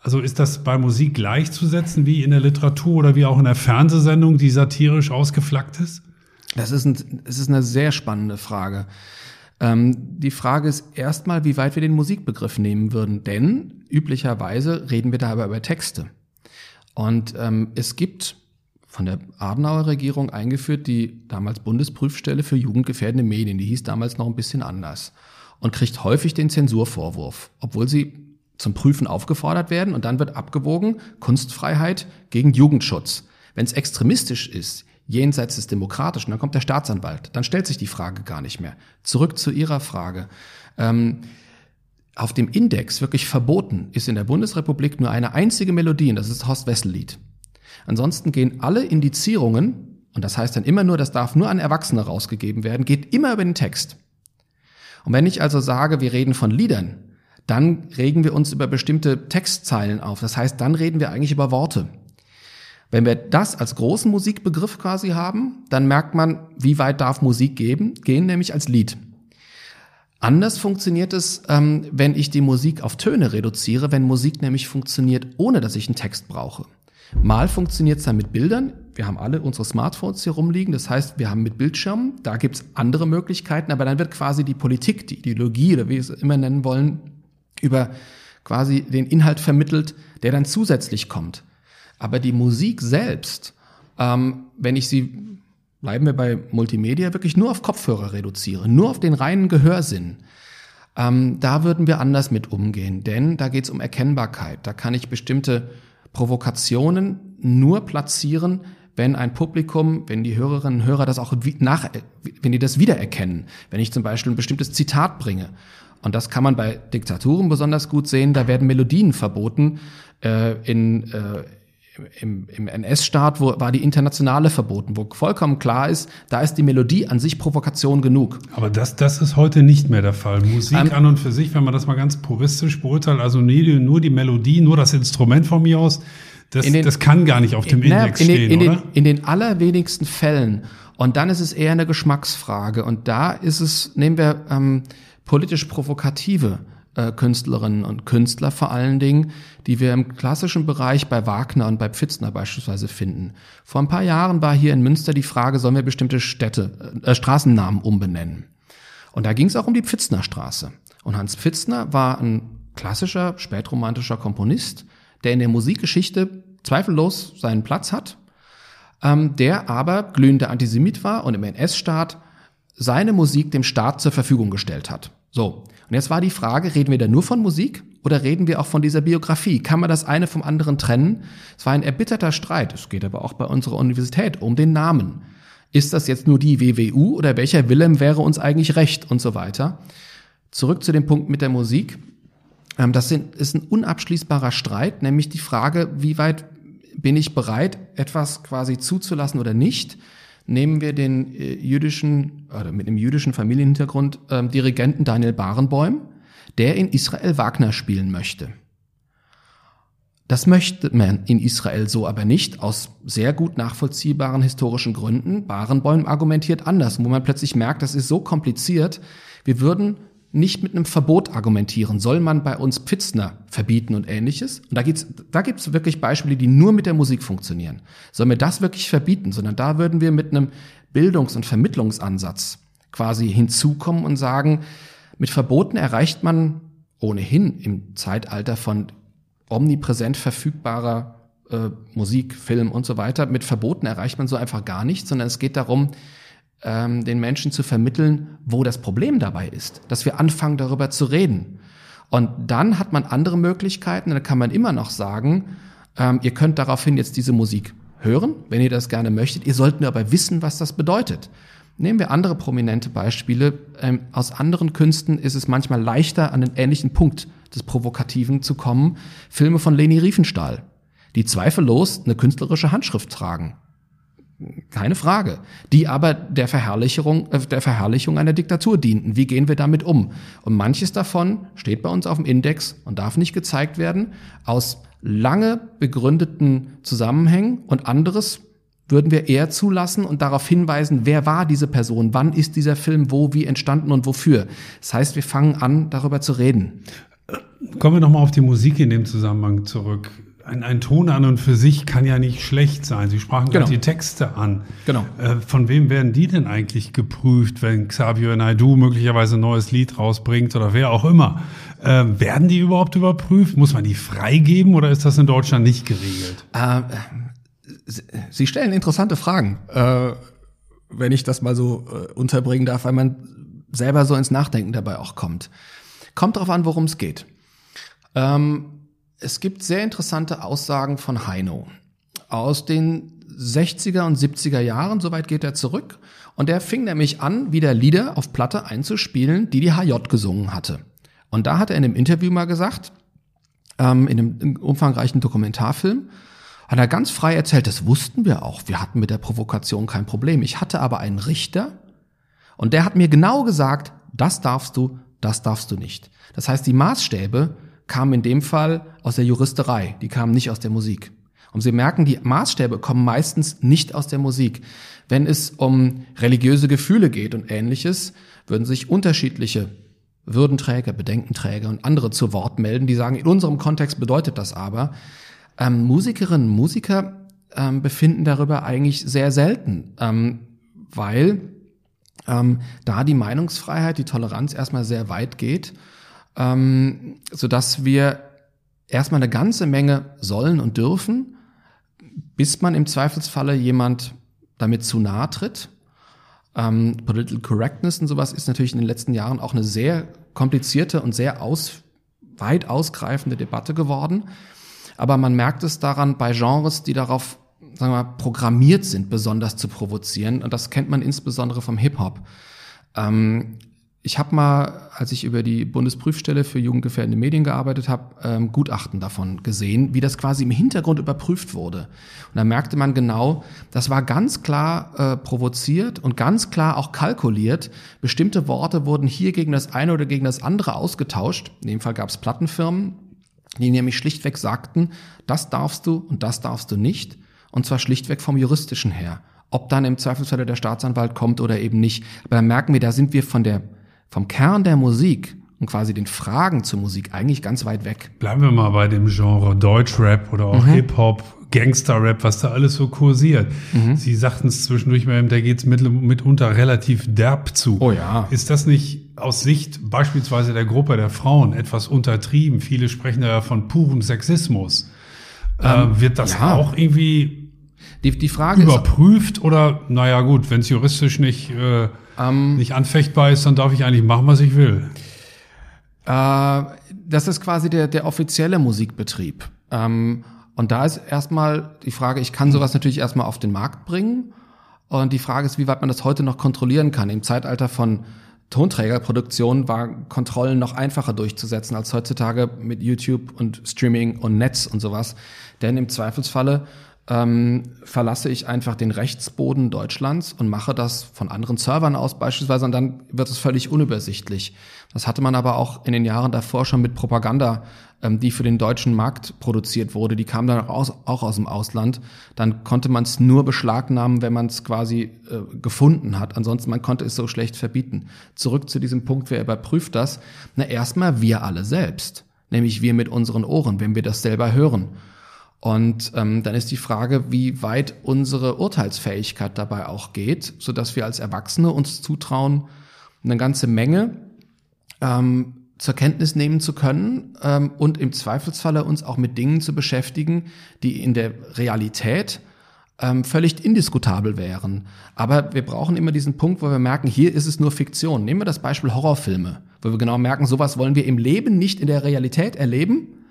Also ist das bei Musik gleichzusetzen wie in der Literatur oder wie auch in der Fernsehsendung, die satirisch ausgeflaggt ist? Das ist, ein, das ist eine sehr spannende Frage. Ähm, die Frage ist erstmal, wie weit wir den Musikbegriff nehmen würden, denn üblicherweise reden wir dabei über Texte. Und ähm, es gibt von der Adenauer Regierung eingeführt die damals Bundesprüfstelle für jugendgefährdende Medien. Die hieß damals noch ein bisschen anders und kriegt häufig den Zensurvorwurf, obwohl sie zum Prüfen aufgefordert werden und dann wird abgewogen Kunstfreiheit gegen Jugendschutz. Wenn es extremistisch ist, jenseits des Demokratischen, dann kommt der Staatsanwalt. Dann stellt sich die Frage gar nicht mehr. Zurück zu Ihrer Frage. Ähm, auf dem Index wirklich verboten ist in der Bundesrepublik nur eine einzige Melodie und das ist das Horst-Wessel-Lied. Ansonsten gehen alle Indizierungen, und das heißt dann immer nur, das darf nur an Erwachsene rausgegeben werden, geht immer über den Text. Und wenn ich also sage, wir reden von Liedern, dann regen wir uns über bestimmte Textzeilen auf. Das heißt, dann reden wir eigentlich über Worte. Wenn wir das als großen Musikbegriff quasi haben, dann merkt man, wie weit darf Musik geben, gehen, nämlich als Lied. Anders funktioniert es, ähm, wenn ich die Musik auf Töne reduziere, wenn Musik nämlich funktioniert, ohne dass ich einen Text brauche. Mal funktioniert es dann mit Bildern. Wir haben alle unsere Smartphones hier rumliegen. Das heißt, wir haben mit Bildschirmen, da gibt's andere Möglichkeiten, aber dann wird quasi die Politik, die Ideologie oder wie wir es immer nennen wollen, über quasi den Inhalt vermittelt, der dann zusätzlich kommt. Aber die Musik selbst, ähm, wenn ich sie, bleiben wir bei Multimedia, wirklich nur auf Kopfhörer reduziere, nur auf den reinen Gehörsinn, ähm, da würden wir anders mit umgehen, denn da geht es um Erkennbarkeit. Da kann ich bestimmte Provokationen nur platzieren, wenn ein Publikum, wenn die Hörerinnen und Hörer das auch nach, wenn die das wiedererkennen. Wenn ich zum Beispiel ein bestimmtes Zitat bringe. Und das kann man bei Diktaturen besonders gut sehen. Da werden Melodien verboten. Äh, in, äh, im, im NS-Staat wo, war die internationale verboten, wo vollkommen klar ist, da ist die Melodie an sich Provokation genug. Aber das, das ist heute nicht mehr der Fall. Musik ähm, an und für sich, wenn man das mal ganz puristisch beurteilt, also nie, nur die Melodie, nur das Instrument von mir aus, das, den, das kann gar nicht auf dem in, Index in den, stehen, in oder? Den, in den allerwenigsten Fällen. Und dann ist es eher eine Geschmacksfrage. Und da ist es, nehmen wir ähm, politisch provokative Künstlerinnen und Künstler vor allen Dingen, die wir im klassischen Bereich bei Wagner und bei Pfitzner beispielsweise finden. Vor ein paar Jahren war hier in Münster die Frage, sollen wir bestimmte Städte, äh, Straßennamen umbenennen? Und da ging es auch um die Pfitznerstraße. Und Hans Pfitzner war ein klassischer spätromantischer Komponist, der in der Musikgeschichte zweifellos seinen Platz hat, ähm, der aber glühender Antisemit war und im NS-Staat seine Musik dem Staat zur Verfügung gestellt hat. So, und jetzt war die Frage, reden wir da nur von Musik oder reden wir auch von dieser Biografie? Kann man das eine vom anderen trennen? Es war ein erbitterter Streit. Es geht aber auch bei unserer Universität um den Namen. Ist das jetzt nur die WWU oder welcher Willem wäre uns eigentlich recht und so weiter? Zurück zu dem Punkt mit der Musik. Ähm, das ist ein unabschließbarer Streit, nämlich die Frage, wie weit bin ich bereit, etwas quasi zuzulassen oder nicht? Nehmen wir den äh, jüdischen, oder mit einem jüdischen Familienhintergrund, ähm, Dirigenten Daniel Barenboim, der in Israel Wagner spielen möchte. Das möchte man in Israel so aber nicht, aus sehr gut nachvollziehbaren historischen Gründen. Barenboim argumentiert anders, wo man plötzlich merkt, das ist so kompliziert, wir würden nicht mit einem Verbot argumentieren. Soll man bei uns Pfitzner verbieten und ähnliches? Und da gibt's da gibt's wirklich Beispiele, die nur mit der Musik funktionieren. Sollen wir das wirklich verbieten? Sondern da würden wir mit einem Bildungs- und Vermittlungsansatz quasi hinzukommen und sagen, mit Verboten erreicht man ohnehin im Zeitalter von omnipräsent verfügbarer äh, Musik, Film und so weiter, mit Verboten erreicht man so einfach gar nichts, sondern es geht darum, ähm, den Menschen zu vermitteln, wo das Problem dabei ist, dass wir anfangen darüber zu reden. Und dann hat man andere Möglichkeiten, dann kann man immer noch sagen, ähm, ihr könnt daraufhin jetzt diese Musik hören, wenn ihr das gerne möchtet, ihr solltet nur aber wissen, was das bedeutet. Nehmen wir andere prominente Beispiele. Ähm, aus anderen Künsten ist es manchmal leichter, an den ähnlichen Punkt des Provokativen zu kommen. Filme von Leni Riefenstahl, die zweifellos eine künstlerische Handschrift tragen. Keine Frage. Die aber der Verherrlichung, äh, der Verherrlichung einer Diktatur dienten. Wie gehen wir damit um? Und manches davon steht bei uns auf dem Index und darf nicht gezeigt werden aus lange begründeten Zusammenhängen und anderes würden wir eher zulassen und darauf hinweisen, wer war diese Person, wann ist dieser Film wo, wie entstanden und wofür. Das heißt, wir fangen an, darüber zu reden. Kommen wir nochmal auf die Musik in dem Zusammenhang zurück ein, ein Ton an und für sich kann ja nicht schlecht sein. Sie sprachen Genau. gerade die Texte an. Genau. Äh, von wem werden die denn eigentlich geprüft, wenn Xavier Naidoo möglicherweise ein neues Lied rausbringt oder wer auch immer? Äh, werden die überhaupt überprüft? Muss man die freigeben oder ist das in Deutschland nicht geregelt? Äh, Sie- Sie stellen interessante Fragen, äh, wenn ich das mal so äh, unterbringen darf, weil man selber so ins Nachdenken dabei auch kommt. Kommt darauf an, worum es geht. Ähm, es gibt sehr interessante Aussagen von Heino aus den 60er und 70er Jahren, soweit geht er zurück. Und der fing nämlich an, wieder Lieder auf Platte einzuspielen, die die HJ gesungen hatte. Und da hat er in einem Interview mal gesagt, ähm, in einem umfangreichen Dokumentarfilm, hat er ganz frei erzählt, das wussten wir auch. Wir hatten mit der Provokation kein Problem. Ich hatte aber einen Richter und der hat mir genau gesagt, das darfst du, das darfst du nicht. Das heißt, die Maßstäbe kamen in dem Fall aus der Juristerei, die kamen nicht aus der Musik. Und Sie merken, die Maßstäbe kommen meistens nicht aus der Musik. Wenn es um religiöse Gefühle geht und ähnliches, würden sich unterschiedliche Würdenträger, Bedenkenträger und andere zu Wort melden, die sagen, in unserem Kontext bedeutet das aber. Ähm, Musikerinnen und Musiker ähm, befinden darüber eigentlich sehr selten, ähm, weil ähm, da die Meinungsfreiheit, die Toleranz erstmal sehr weit geht, ähm, so dass wir erstmal eine ganze Menge sollen und dürfen, bis man im Zweifelsfalle jemand damit zu nahe tritt. Ähm, Political Correctness und sowas ist natürlich in den letzten Jahren auch eine sehr komplizierte und sehr aus, weit ausgreifende Debatte geworden. Aber man merkt es daran bei Genres, die darauf sagen wir mal, programmiert sind, besonders zu provozieren. Und das kennt man insbesondere vom Hip-Hop. Ähm, ich habe mal, als ich über die Bundesprüfstelle für jugendgefährdende Medien gearbeitet habe, ähm, Gutachten davon gesehen, wie das quasi im Hintergrund überprüft wurde. Und da merkte man genau, das war ganz klar äh, provoziert und ganz klar auch kalkuliert. Bestimmte Worte wurden hier gegen das eine oder gegen das andere ausgetauscht. In dem Fall gab es Plattenfirmen, die nämlich schlichtweg sagten, das darfst du und das darfst du nicht. Und zwar schlichtweg vom juristischen her. Ob dann im Zweifelsfall der Staatsanwalt kommt oder eben nicht. Aber da merken wir, da sind wir von der, vom Kern der Musik und quasi den Fragen zur Musik eigentlich ganz weit weg. Bleiben wir mal bei dem Genre Deutschrap oder auch Hip-Hop, Gangster-Rap, was da alles so kursiert. Sie sagten es zwischendurch mal, da geht es mit, mitunter relativ derb zu. Oh ja. Ist das nicht aus Sicht beispielsweise der Gruppe der Frauen etwas untertrieben? Viele sprechen ja von purem Sexismus. äh, wird das ja. auch irgendwie Die, die Frage ist, überprüft oder, naja gut, wenn es juristisch nicht, äh, Ähm. nicht anfechtbar ist, dann darf ich eigentlich machen, was ich will. Äh, das ist quasi der, der offizielle Musikbetrieb. Ähm, und da ist erstmal die Frage, ich kann sowas natürlich erstmal auf den Markt bringen. Und die Frage ist, wie weit man das heute noch kontrollieren kann. Im Zeitalter von Tonträgerproduktion war Kontrollen noch einfacher durchzusetzen als heutzutage mit YouTube und Streaming und Netz und sowas. Denn im Zweifelsfalle ähm, verlasse ich einfach den Rechtsboden Deutschlands und mache das von anderen Servern aus beispielsweise und dann wird es völlig unübersichtlich. Das hatte man aber auch in den Jahren davor schon mit Propaganda, ähm, die für den deutschen Markt produziert wurde. Die kam dann auch aus, auch aus dem Ausland. Dann konnte man es nur beschlagnahmen, wenn man es quasi äh, gefunden hat. Ansonsten man konnte es so schlecht verbieten. Zurück zu diesem Punkt, wer überprüft das? Na erstmal wir alle selbst, nämlich wir mit unseren Ohren, wenn wir das selber hören. Und ähm, dann ist die Frage, wie weit unsere Urteilsfähigkeit dabei auch geht, so dass wir als Erwachsene uns zutrauen, eine ganze Menge ähm, zur Kenntnis nehmen zu können ähm, und im Zweifelsfalle uns auch mit Dingen zu beschäftigen, die in der Realität ähm, völlig indiskutabel wären. Aber wir brauchen immer diesen Punkt, wo wir merken, hier ist es nur Fiktion. Nehmen wir das Beispiel Horrorfilme, wo wir genau merken, sowas wollen wir im Leben nicht in der Realität erleben.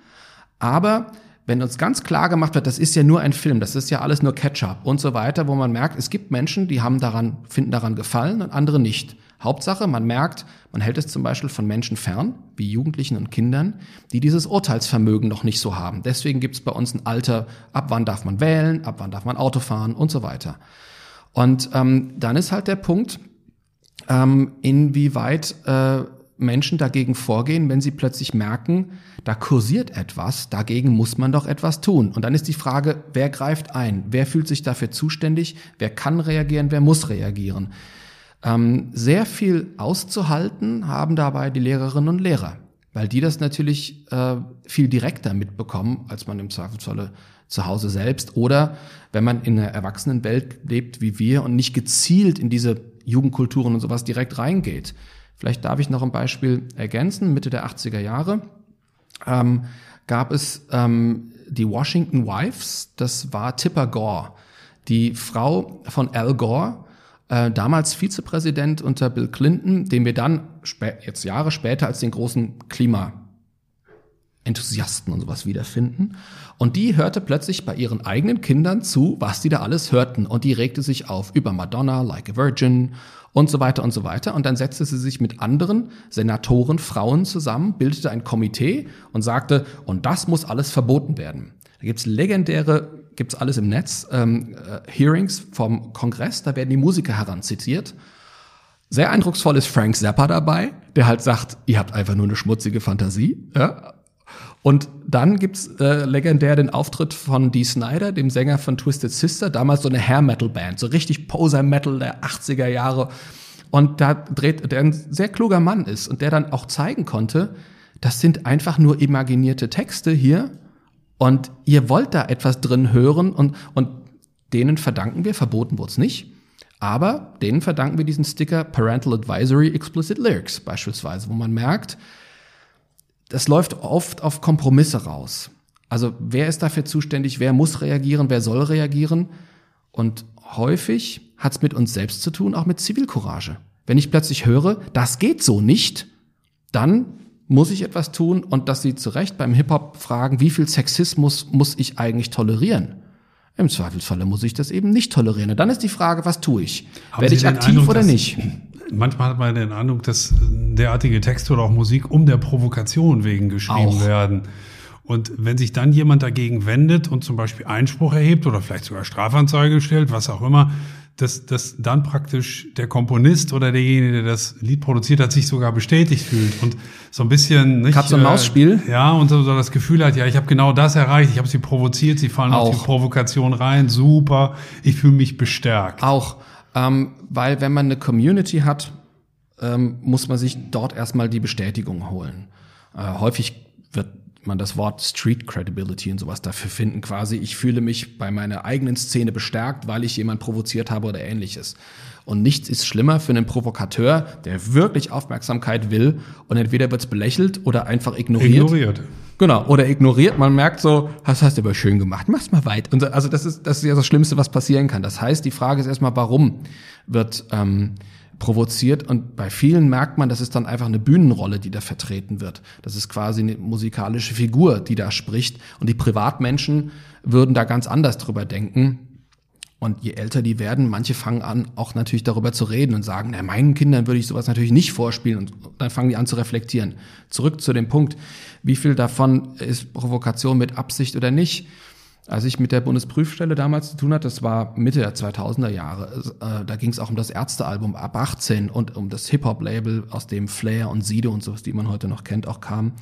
Aber wenn uns ganz klar gemacht wird, das ist ja nur ein Film, das ist ja alles nur Ketchup und so weiter, wo man merkt, es gibt Menschen, die haben daran, finden daran gefallen und andere nicht. Hauptsache, man merkt, man hält es zum Beispiel von Menschen fern, wie Jugendlichen und Kindern, die dieses Urteilsvermögen noch nicht so haben. Deswegen gibt es bei uns ein Alter, ab wann darf man wählen, ab wann darf man Auto fahren und so weiter. Und ähm, dann ist halt der Punkt, ähm, inwieweit äh, Menschen dagegen vorgehen, wenn sie plötzlich merken, da kursiert etwas, dagegen muss man doch etwas tun. Und dann ist die Frage, wer greift ein? Wer fühlt sich dafür zuständig? Wer kann reagieren? Wer muss reagieren? Ähm, sehr viel auszuhalten haben dabei die Lehrerinnen und Lehrer. weil die das natürlich äh, viel direkter mitbekommen, als man im Zweifelsfalle zu Hause selbst oder wenn man in einer Erwachsenenwelt lebt wie wir und nicht gezielt in diese Jugendkulturen und sowas direkt reingeht. Vielleicht darf ich noch ein Beispiel ergänzen. Mitte der 80er Jahre ähm, gab es ähm, die Washington Wives, das war Tipper Gore, die Frau von Al Gore, äh, damals Vizepräsident unter Bill Clinton, den wir dann jetzt Jahre später als den großen Klimaenthusiasten und sowas wiederfinden. Und die hörte plötzlich bei ihren eigenen Kindern zu, was die da alles hörten. Und die regte sich auf über Madonna, Like a Virgin und so weiter und so weiter. Und dann setzte sie sich mit anderen Senatoren, Frauen zusammen, bildete ein Komitee und sagte, und das muss alles verboten werden. Da gibt's legendäre, gibt's alles im Netz, ähm, äh, Hearings vom Kongress, da werden die Musiker heranzitiert. Sehr eindrucksvoll ist Frank Zappa dabei, der halt sagt, ihr habt einfach nur eine schmutzige Fantasie. Ja? Und dann gibt's äh, legendär den Auftritt von Dee Snyder, dem Sänger von Twisted Sister, damals so eine Hair-Metal-Band, so richtig Poser-Metal der 80er Jahre. Und da dreht, der ein sehr kluger Mann ist und der dann auch zeigen konnte, das sind einfach nur imaginierte Texte hier und ihr wollt da etwas drin hören und, und denen verdanken wir, verboten wurde nicht, aber denen verdanken wir diesen Sticker Parental Advisory Explicit Lyrics beispielsweise, wo man merkt, das läuft oft auf Kompromisse raus. Also wer ist dafür zuständig, wer muss reagieren, wer soll reagieren? Und häufig hat es mit uns selbst zu tun, auch mit Zivilcourage. Wenn ich plötzlich höre, das geht so nicht, dann muss ich etwas tun und dass Sie zu Recht beim Hip-Hop fragen, wie viel Sexismus muss ich eigentlich tolerieren? Im Zweifelsfalle muss ich das eben nicht tolerieren. Und dann ist die Frage, was tue ich? Haben Werde ich aktiv Eindruck, oder nicht? Manchmal hat man den Eindruck, dass derartige Texte oder auch Musik um der Provokation wegen geschrieben auch. werden. Und wenn sich dann jemand dagegen wendet und zum Beispiel Einspruch erhebt oder vielleicht sogar Strafanzeige stellt, was auch immer, dass, dass dann praktisch der Komponist oder derjenige, der das Lied produziert hat, sich sogar bestätigt fühlt und so ein bisschen nicht Katz und Maus Spiel. Äh, ja und so, das Gefühl hat, ja, ich habe genau das erreicht, ich habe sie provoziert, sie fallen Auch. auf die Provokation rein, super, ich fühle mich bestärkt. Auch, ähm, weil wenn man eine Community hat, ähm, muss man sich dort erstmal die Bestätigung holen. Äh, häufig wird man das Wort Street Credibility und sowas dafür finden, quasi. Ich fühle mich bei meiner eigenen Szene bestärkt, weil ich jemand provoziert habe oder ähnliches. Und nichts ist schlimmer für einen Provokateur, der wirklich Aufmerksamkeit will und entweder wird es belächelt oder einfach ignoriert. Ignoriert. Genau, oder ignoriert. Man merkt so, das hast du aber schön gemacht, mach's mal weit. Und also das ist, das ist ja das Schlimmste, was passieren kann. Das heißt, die Frage ist erstmal, warum wird ähm, provoziert und bei vielen merkt man, das ist dann einfach eine Bühnenrolle, die da vertreten wird. Das ist quasi eine musikalische Figur, die da spricht und die Privatmenschen würden da ganz anders drüber denken. Und je älter die werden, manche fangen an, auch natürlich darüber zu reden und sagen, na, meinen Kindern würde ich sowas natürlich nicht vorspielen. Und dann fangen die an zu reflektieren. Zurück zu dem Punkt, wie viel davon ist Provokation mit Absicht oder nicht? Als ich mit der Bundesprüfstelle damals zu tun hatte, das war Mitte der 2000er Jahre, äh, da ging es auch um das Ärztealbum ab 18 und um das Hip-Hop-Label, aus dem Flair und Sido und sowas, die man heute noch kennt, auch kam.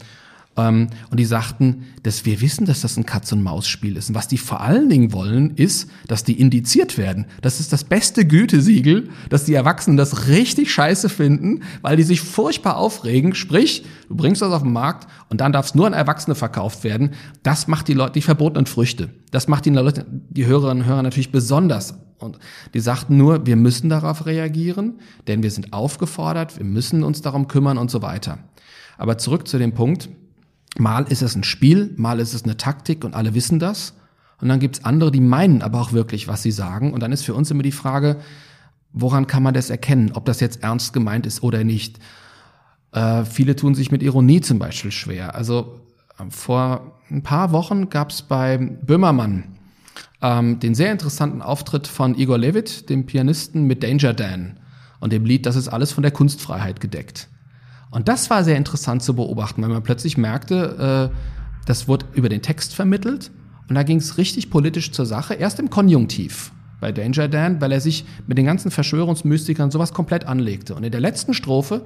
Ähm, und die sagten, dass wir wissen, dass das ein Katz-und-Maus-Spiel ist. Und was die vor allen Dingen wollen, ist, dass die indiziert werden. Das ist das beste Gütesiegel, dass die Erwachsenen das richtig scheiße finden, weil die sich furchtbar aufregen. Sprich, du bringst das auf den Markt und dann darf es nur an Erwachsene verkauft werden. Das macht die Leute, die verbotenen Früchte. Das macht die Leute, die Hörerinnen und Hörer natürlich besonders und die sagten nur, wir müssen darauf reagieren, denn wir sind aufgefordert, wir müssen uns darum kümmern und so weiter. Aber zurück zu dem Punkt, Mal ist es ein Spiel, mal ist es eine Taktik und alle wissen das. Und dann gibt's andere, die meinen aber auch wirklich, was sie sagen. Und dann ist für uns immer die Frage, woran kann man das erkennen, ob das jetzt ernst gemeint ist oder nicht. Äh, viele tun sich mit Ironie zum Beispiel schwer. Also äh, vor ein paar Wochen gab's bei Böhmermann ähm, den sehr interessanten Auftritt von Igor Levit, dem Pianisten, mit Danger Dan und dem Lied Das ist alles von der Kunstfreiheit gedeckt. Und das war sehr interessant zu beobachten, weil man plötzlich merkte, äh, das wurde über den Text vermittelt und da ging es richtig politisch zur Sache, erst im Konjunktiv bei Danger Dan, weil er sich mit den ganzen Verschwörungsmystikern sowas komplett anlegte. Und in der letzten Strophe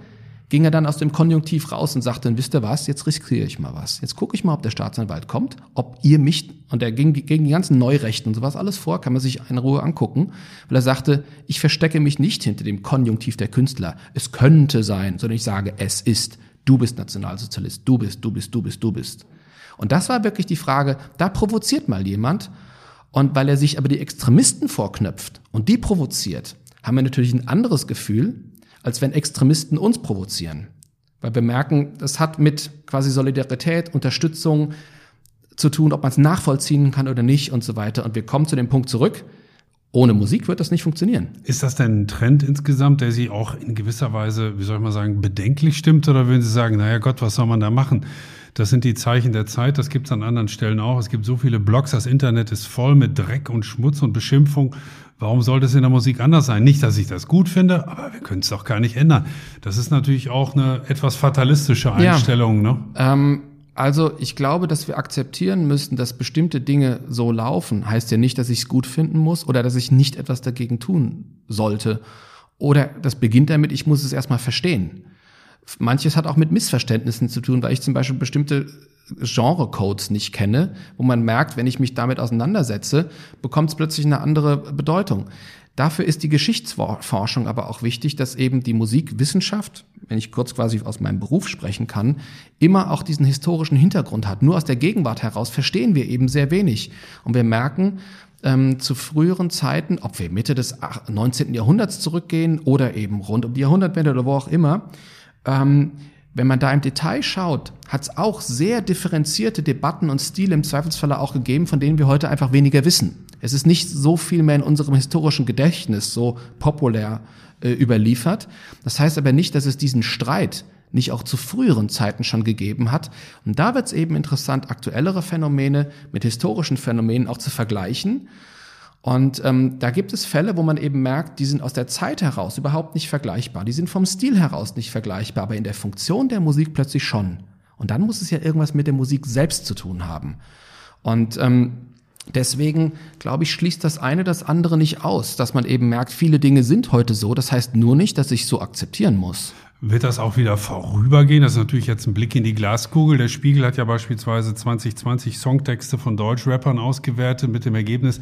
ging er dann aus dem Konjunktiv raus und sagte, wisst ihr was, jetzt riskiere ich mal was. Jetzt gucke ich mal, ob der Staatsanwalt kommt, ob ihr mich, und er ging gegen die ganzen Neurechten und sowas alles vor, kann man sich in Ruhe angucken, weil er sagte, ich verstecke mich nicht hinter dem Konjunktiv der Künstler. Es könnte sein, sondern ich sage, es ist du bist Nationalsozialist, du bist, du bist, du bist, du bist. Und das war wirklich die Frage, da provoziert mal jemand. Und weil er sich aber die Extremisten vorknöpft und die provoziert, haben wir natürlich ein anderes Gefühl, als wenn Extremisten uns provozieren. Weil wir merken, das hat mit quasi Solidarität, Unterstützung zu tun, ob man es nachvollziehen kann oder nicht und so weiter. Und wir kommen zu dem Punkt zurück, ohne Musik wird das nicht funktionieren. Ist das denn ein Trend insgesamt, der Sie auch in gewisser Weise, wie soll ich mal sagen, bedenklich stimmt? Oder würden Sie sagen, naja Gott, was soll man da machen? Das sind die Zeichen der Zeit, das gibt es an anderen Stellen auch. Es gibt so viele Blogs, das Internet ist voll mit Dreck und Schmutz und Beschimpfung. Warum sollte es in der Musik anders sein? Nicht, dass ich das gut finde, aber wir können es doch gar nicht ändern. Das ist natürlich auch eine etwas fatalistische Einstellung. Ja. Ne? Ähm, also ich glaube, dass wir akzeptieren müssen, dass bestimmte Dinge so laufen. Heißt ja nicht, dass ich es gut finden muss oder dass ich nicht etwas dagegen tun sollte. Oder das beginnt damit, ich muss es erstmal verstehen. Manches hat auch mit Missverständnissen zu tun, weil ich zum Beispiel bestimmte Genre-Codes nicht kenne, wo man merkt, wenn ich mich damit auseinandersetze, bekommt es plötzlich eine andere Bedeutung. Dafür ist die Geschichtsforschung aber auch wichtig, dass eben die Musikwissenschaft, wenn ich kurz quasi aus meinem Beruf sprechen kann, immer auch diesen historischen Hintergrund hat. Nur aus der Gegenwart heraus verstehen wir eben sehr wenig. Und wir merken, ähm, zu früheren Zeiten, ob wir Mitte des 19. Jahrhunderts zurückgehen oder eben rund um die Jahrhundertwende oder wo auch immer, ähm, wenn man da im Detail schaut, hat es auch sehr differenzierte Debatten und Stile im Zweifelsfalle auch gegeben, von denen wir heute einfach weniger wissen. Es ist nicht so viel mehr in unserem historischen Gedächtnis so populär äh, überliefert. Das heißt aber nicht, dass es diesen Streit nicht auch zu früheren Zeiten schon gegeben hat. Und da wird es eben interessant, aktuellere Phänomene mit historischen Phänomenen auch zu vergleichen und ähm, da gibt es Fälle, wo man eben merkt, die sind aus der Zeit heraus überhaupt nicht vergleichbar. Die sind vom Stil heraus nicht vergleichbar, aber in der Funktion der Musik plötzlich schon. Und dann muss es ja irgendwas mit der Musik selbst zu tun haben. Und ähm, deswegen, glaube ich, schließt das eine das andere nicht aus, dass man eben merkt, viele Dinge sind heute so. Das heißt nur nicht, dass ich so akzeptieren muss. Wird das auch wieder vorübergehen? Das ist natürlich jetzt ein Blick in die Glaskugel. Der Spiegel hat ja beispielsweise 2020 Songtexte von Deutschrappern ausgewertet mit dem Ergebnis,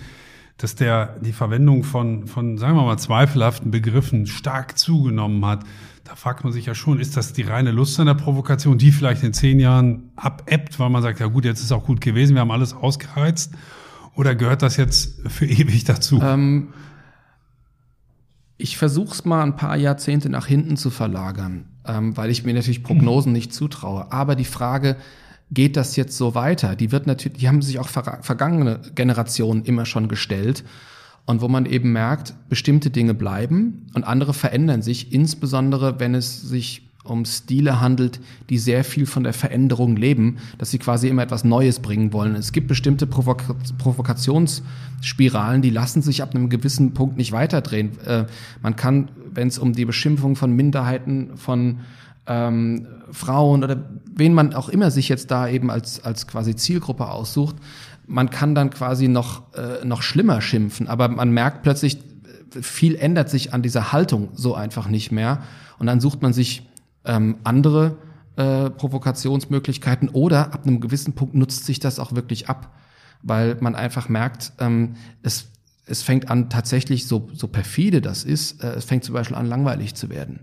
dass der die Verwendung von, von, sagen wir mal, zweifelhaften Begriffen stark zugenommen hat. Da fragt man sich ja schon, ist das die reine Lust an der Provokation, die vielleicht in zehn Jahren abebbt, weil man sagt, ja gut, jetzt ist auch gut gewesen, wir haben alles ausgereizt? Oder gehört das jetzt für ewig dazu? Ähm, ich versuche es mal ein paar Jahrzehnte nach hinten zu verlagern, ähm, weil ich mir natürlich Prognosen nicht zutraue. Aber die Frage, geht das jetzt so weiter? Die wird natürlich, die haben sich auch vergangene Generationen immer schon gestellt. Und wo man eben merkt, bestimmte Dinge bleiben und andere verändern sich, insbesondere wenn es sich um Stile handelt, die sehr viel von der Veränderung leben, dass sie quasi immer etwas Neues bringen wollen. Es gibt bestimmte Provok Provokationsspiralen, die lassen sich ab einem gewissen Punkt nicht weiterdrehen. Äh, man kann, wenn es um die Beschimpfung von Minderheiten, von ähm, Frauen oder wen man auch immer sich jetzt da eben als, als quasi Zielgruppe aussucht, man kann dann quasi noch, äh, noch schlimmer schimpfen, aber man merkt plötzlich, viel ändert sich an dieser Haltung so einfach nicht mehr. Und dann sucht man sich ähm, andere äh, Provokationsmöglichkeiten oder ab einem gewissen Punkt nutzt sich das auch wirklich ab, weil man einfach merkt, ähm, es, es fängt an tatsächlich, so, so perfide das ist, äh, es fängt zum Beispiel an langweilig zu werden.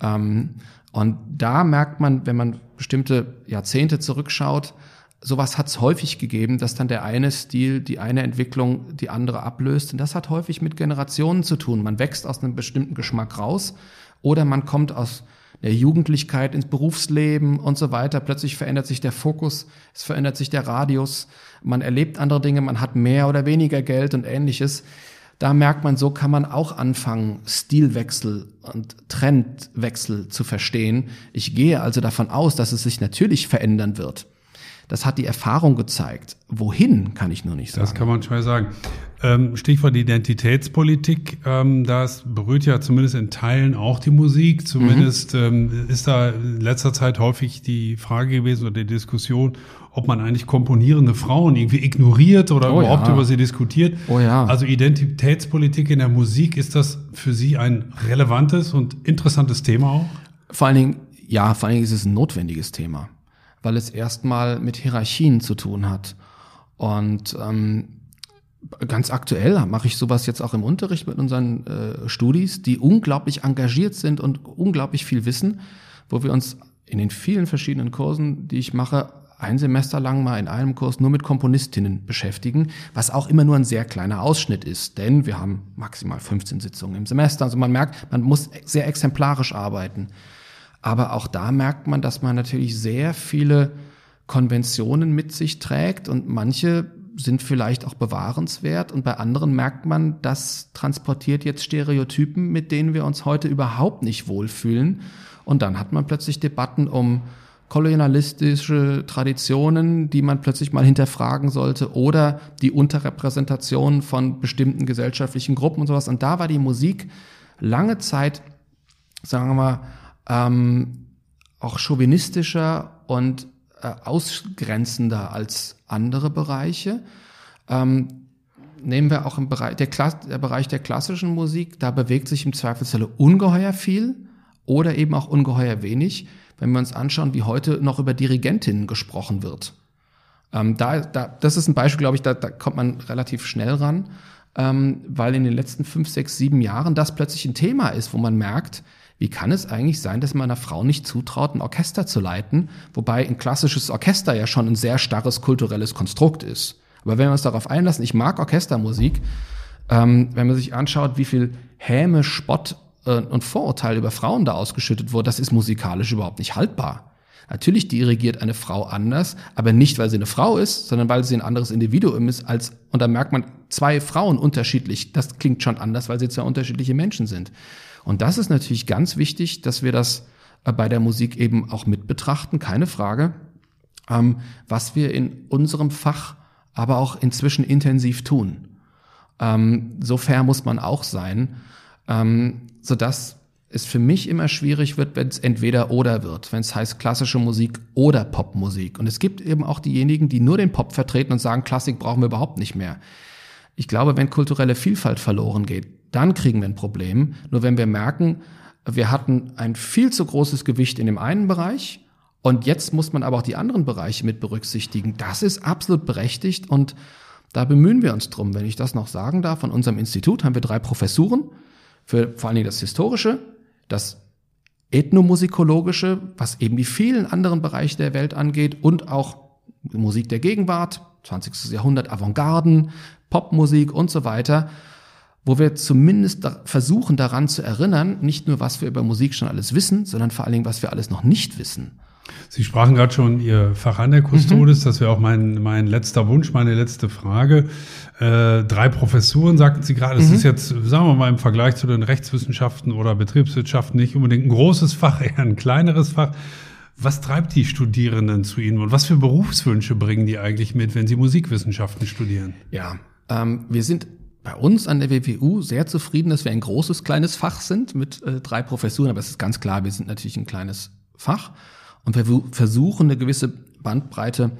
Ähm, und da merkt man, wenn man bestimmte Jahrzehnte zurückschaut, sowas hat es häufig gegeben, dass dann der eine Stil, die eine Entwicklung die andere ablöst. Und das hat häufig mit Generationen zu tun. Man wächst aus einem bestimmten Geschmack raus oder man kommt aus der Jugendlichkeit ins Berufsleben und so weiter. Plötzlich verändert sich der Fokus, es verändert sich der Radius, man erlebt andere Dinge, man hat mehr oder weniger Geld und ähnliches da merkt man, so kann man auch anfangen, Stilwechsel und Trendwechsel zu verstehen. Ich gehe also davon aus, dass es sich natürlich verändern wird. Das hat die Erfahrung gezeigt. Wohin, kann ich nur nicht sagen. Das kann man schwer sagen. Ähm, Stichwort Identitätspolitik, ähm, das berührt ja zumindest in Teilen auch die Musik. Zumindest mhm. ähm, ist da in letzter Zeit häufig die Frage gewesen oder die Diskussion, ob man eigentlich komponierende Frauen irgendwie ignoriert oder oh, überhaupt ja. über sie diskutiert. Oh ja. Also Identitätspolitik in der Musik, ist das für Sie ein relevantes und interessantes Thema auch? Vor allen Dingen, ja, vor allen Dingen ist es ein notwendiges Thema, weil es erstmal mit Hierarchien zu tun hat. Und ähm, ganz aktuell mache ich sowas jetzt auch im Unterricht mit unseren äh, Studis, die unglaublich engagiert sind und unglaublich viel wissen, wo wir uns in den vielen verschiedenen Kursen, die ich mache, ein Semester lang mal in einem Kurs nur mit Komponistinnen beschäftigen, was auch immer nur ein sehr kleiner Ausschnitt ist, denn wir haben maximal 15 Sitzungen im Semester. Also man merkt, man muss sehr exemplarisch arbeiten. Aber auch da merkt man, dass man natürlich sehr viele Konventionen mit sich trägt und manche sind vielleicht auch bewahrenswert und bei anderen merkt man, das transportiert jetzt Stereotypen, mit denen wir uns heute überhaupt nicht wohlfühlen. Und dann hat man plötzlich Debatten um kolonialistische Traditionen, die man plötzlich mal hinterfragen sollte oder die Unterrepräsentation von bestimmten gesellschaftlichen Gruppen und sowas. Und da war die Musik lange Zeit, sagen wir mal, ähm, auch chauvinistischer und äh, ausgrenzender als andere Bereiche. Ähm, nehmen wir auch im Bereich der, Kla der Bereich der klassischen Musik, da bewegt sich im Zweifelsfalle ungeheuer viel oder eben auch ungeheuer wenig, wenn wir uns anschauen, wie heute noch über Dirigentinnen gesprochen wird. Ähm, da, da, das ist ein Beispiel, glaube ich, da, da kommt man relativ schnell ran, ähm, weil in den letzten fünf, sechs, sieben Jahren das plötzlich ein Thema ist, wo man merkt, wie kann es eigentlich sein, dass man einer Frau nicht zutraut, ein Orchester zu leiten, wobei ein klassisches Orchester ja schon ein sehr starres kulturelles Konstrukt ist. Aber wenn wir uns darauf einlassen, ich mag Orchestermusik, ähm, wenn man sich anschaut, wie viel Häme, Spott äh, und Vorurteil über Frauen da ausgeschüttet wurde, das ist musikalisch überhaupt nicht haltbar. Natürlich dirigiert eine Frau anders, aber nicht, weil sie eine Frau ist, sondern weil sie ein anderes Individuum ist als, und da merkt man zwei Frauen unterschiedlich. Das klingt schon anders, weil sie zwei unterschiedliche Menschen sind. Und das ist natürlich ganz wichtig, dass wir das äh, bei der Musik eben auch mit betrachten, keine Frage, ähm, was wir in unserem Fach aber auch inzwischen intensiv tun. Ähm, so fair muss man auch sein, ähm, sodass es für mich immer schwierig wird, wenn es entweder oder wird, wenn es heißt klassische Musik oder Popmusik. Und es gibt eben auch diejenigen, die nur den Pop vertreten und sagen, Klassik brauchen wir überhaupt nicht mehr. Ich glaube, wenn kulturelle Vielfalt verloren geht, dann kriegen wir ein Problem. Nur wenn wir merken, wir hatten ein viel zu großes Gewicht in dem einen Bereich und jetzt muss man aber auch die anderen Bereiche mit berücksichtigen. Das ist absolut berechtigt und da bemühen wir uns drum. Wenn ich das noch sagen darf, von unserem Institut haben wir drei Professuren für vor allen Dingen das Historische, das Ethnomusikologische, was eben die vielen anderen Bereiche der Welt angeht und auch Musik der Gegenwart, 20. Jahrhundert, Avantgarden, Popmusik und so weiter wo wir zumindest da versuchen daran zu erinnern, nicht nur, was wir über Musik schon alles wissen, sondern vor allen Dingen, was wir alles noch nicht wissen. Sie sprachen gerade schon Ihr Fach an der Custodes, mhm. das wäre auch mein, mein letzter Wunsch, meine letzte Frage. Äh, drei Professuren, sagten Sie gerade, das mhm. ist jetzt, sagen wir mal, im Vergleich zu den Rechtswissenschaften oder Betriebswissenschaften nicht unbedingt ein großes Fach, eher ein kleineres Fach. Was treibt die Studierenden zu Ihnen und was für Berufswünsche bringen die eigentlich mit, wenn sie Musikwissenschaften studieren? Ja, ähm, wir sind bei uns an der WWU sehr zufrieden, dass wir ein großes, kleines Fach sind mit äh, drei Professuren. Aber es ist ganz klar, wir sind natürlich ein kleines Fach und wir versuchen eine gewisse Bandbreite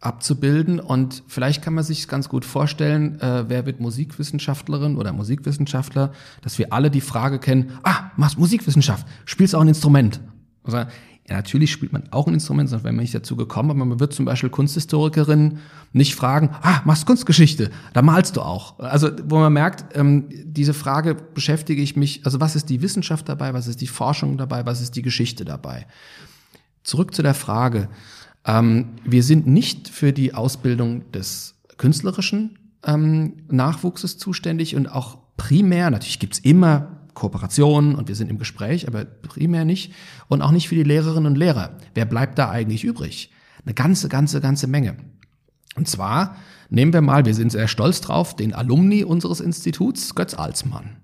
abzubilden. Und vielleicht kann man sich ganz gut vorstellen, äh, wer wird Musikwissenschaftlerin oder Musikwissenschaftler, dass wir alle die Frage kennen, ah, machst Musikwissenschaft, spielst auch ein Instrument. Also, ja, natürlich spielt man auch ein Instrument, sondern wenn man nicht dazu gekommen, aber man wird zum Beispiel Kunsthistorikerin nicht fragen, ah, machst Kunstgeschichte, da malst du auch. Also, wo man merkt, ähm, diese Frage beschäftige ich mich, also was ist die Wissenschaft dabei, was ist die Forschung dabei, was ist die Geschichte dabei? Zurück zu der Frage. Ähm, wir sind nicht für die Ausbildung des künstlerischen ähm, Nachwuchses zuständig und auch primär, natürlich gibt's immer Kooperationen und wir sind im Gespräch, aber primär nicht. Und auch nicht für die Lehrerinnen und Lehrer. Wer bleibt da eigentlich übrig? Eine ganze, ganze, ganze Menge. Und zwar nehmen wir mal, wir sind sehr stolz drauf, den Alumni unseres Instituts, Götz Alsmann.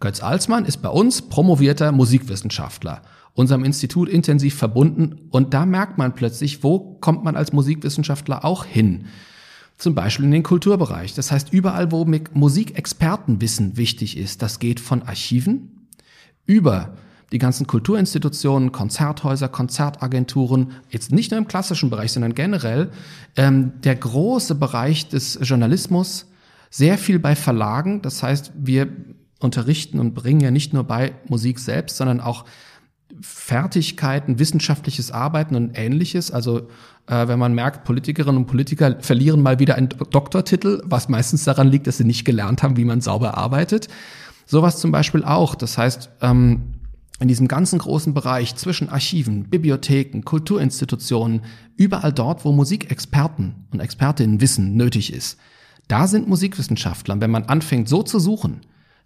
Götz Alsmann ist bei uns promovierter Musikwissenschaftler, unserem Institut intensiv verbunden und da merkt man plötzlich, wo kommt man als Musikwissenschaftler auch hin zum Beispiel in den Kulturbereich. Das heißt, überall, wo Musikexpertenwissen wichtig ist, das geht von Archiven über die ganzen Kulturinstitutionen, Konzerthäuser, Konzertagenturen, jetzt nicht nur im klassischen Bereich, sondern generell, ähm, der große Bereich des Journalismus, sehr viel bei Verlagen. Das heißt, wir unterrichten und bringen ja nicht nur bei Musik selbst, sondern auch Fertigkeiten, wissenschaftliches Arbeiten und ähnliches. Also äh, wenn man merkt, Politikerinnen und Politiker verlieren mal wieder einen Doktortitel, was meistens daran liegt, dass sie nicht gelernt haben, wie man sauber arbeitet. Sowas zum Beispiel auch. Das heißt, ähm, in diesem ganzen großen Bereich zwischen Archiven, Bibliotheken, Kulturinstitutionen, überall dort, wo Musikexperten und Expertinnen Wissen nötig ist, da sind Musikwissenschaftler. Wenn man anfängt, so zu suchen,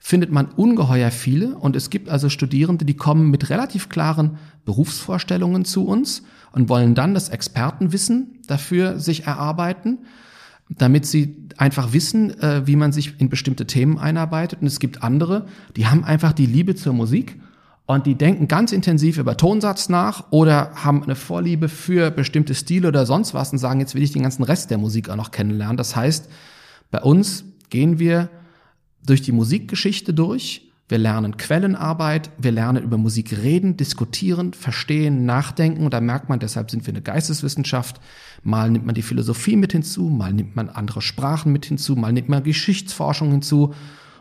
findet man ungeheuer viele und es gibt also Studierende, die kommen mit relativ klaren Berufsvorstellungen zu uns und wollen dann das Expertenwissen dafür sich erarbeiten, damit sie einfach wissen, äh, wie man sich in bestimmte Themen einarbeitet. Und es gibt andere, die haben einfach die Liebe zur Musik und die denken ganz intensiv über Tonsatz nach oder haben eine Vorliebe für bestimmte Stile oder sonst was und sagen, jetzt will ich den ganzen Rest der Musik auch noch kennenlernen. Das heißt, bei uns gehen wir durch die Musikgeschichte durch. Wir lernen Quellenarbeit, wir lernen über Musik reden, diskutieren, verstehen, nachdenken. Und da merkt man, deshalb sind wir eine Geisteswissenschaft. Mal nimmt man die Philosophie mit hinzu, mal nimmt man andere Sprachen mit hinzu, mal nimmt man Geschichtsforschung hinzu.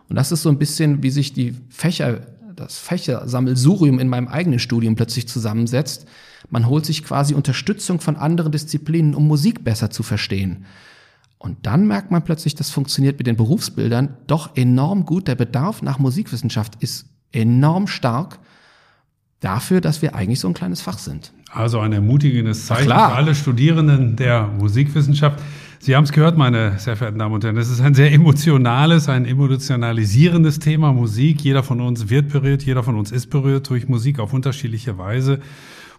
Und das ist so ein bisschen, wie sich die Fächer das Fächersammelsurium in meinem eigenen Studium plötzlich zusammensetzt. Man holt sich quasi Unterstützung von anderen Disziplinen, um Musik besser zu verstehen. Und dann merkt man plötzlich, das funktioniert mit den Berufsbildern doch enorm gut. Der Bedarf nach Musikwissenschaft ist enorm stark dafür, dass wir eigentlich so ein kleines Fach sind. Also ein ermutigendes Zeichen für alle Studierenden der Musikwissenschaft. Sie haben es gehört, meine sehr verehrten Damen und Herren. Es ist ein sehr emotionales, ein emotionalisierendes Thema Musik. Jeder von uns wird berührt, jeder von uns ist berührt durch Musik auf unterschiedliche Weise.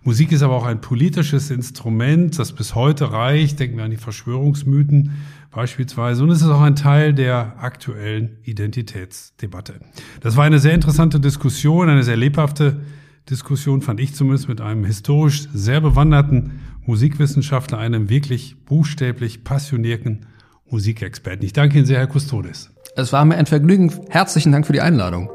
Musik ist aber auch ein politisches Instrument, das bis heute reicht. Denken wir an die Verschwörungsmythen beispielsweise. Und es ist auch ein Teil der aktuellen Identitätsdebatte. Das war eine sehr interessante Diskussion, eine sehr lebhafte Diskussion, fand ich zumindest, mit einem historisch sehr bewanderten Musikwissenschaftler, einem wirklich buchstäblich passionierten Musikexperten. Ich danke Ihnen sehr, Herr Custodes. Es war mir ein Vergnügen. Herzlichen Dank für die Einladung.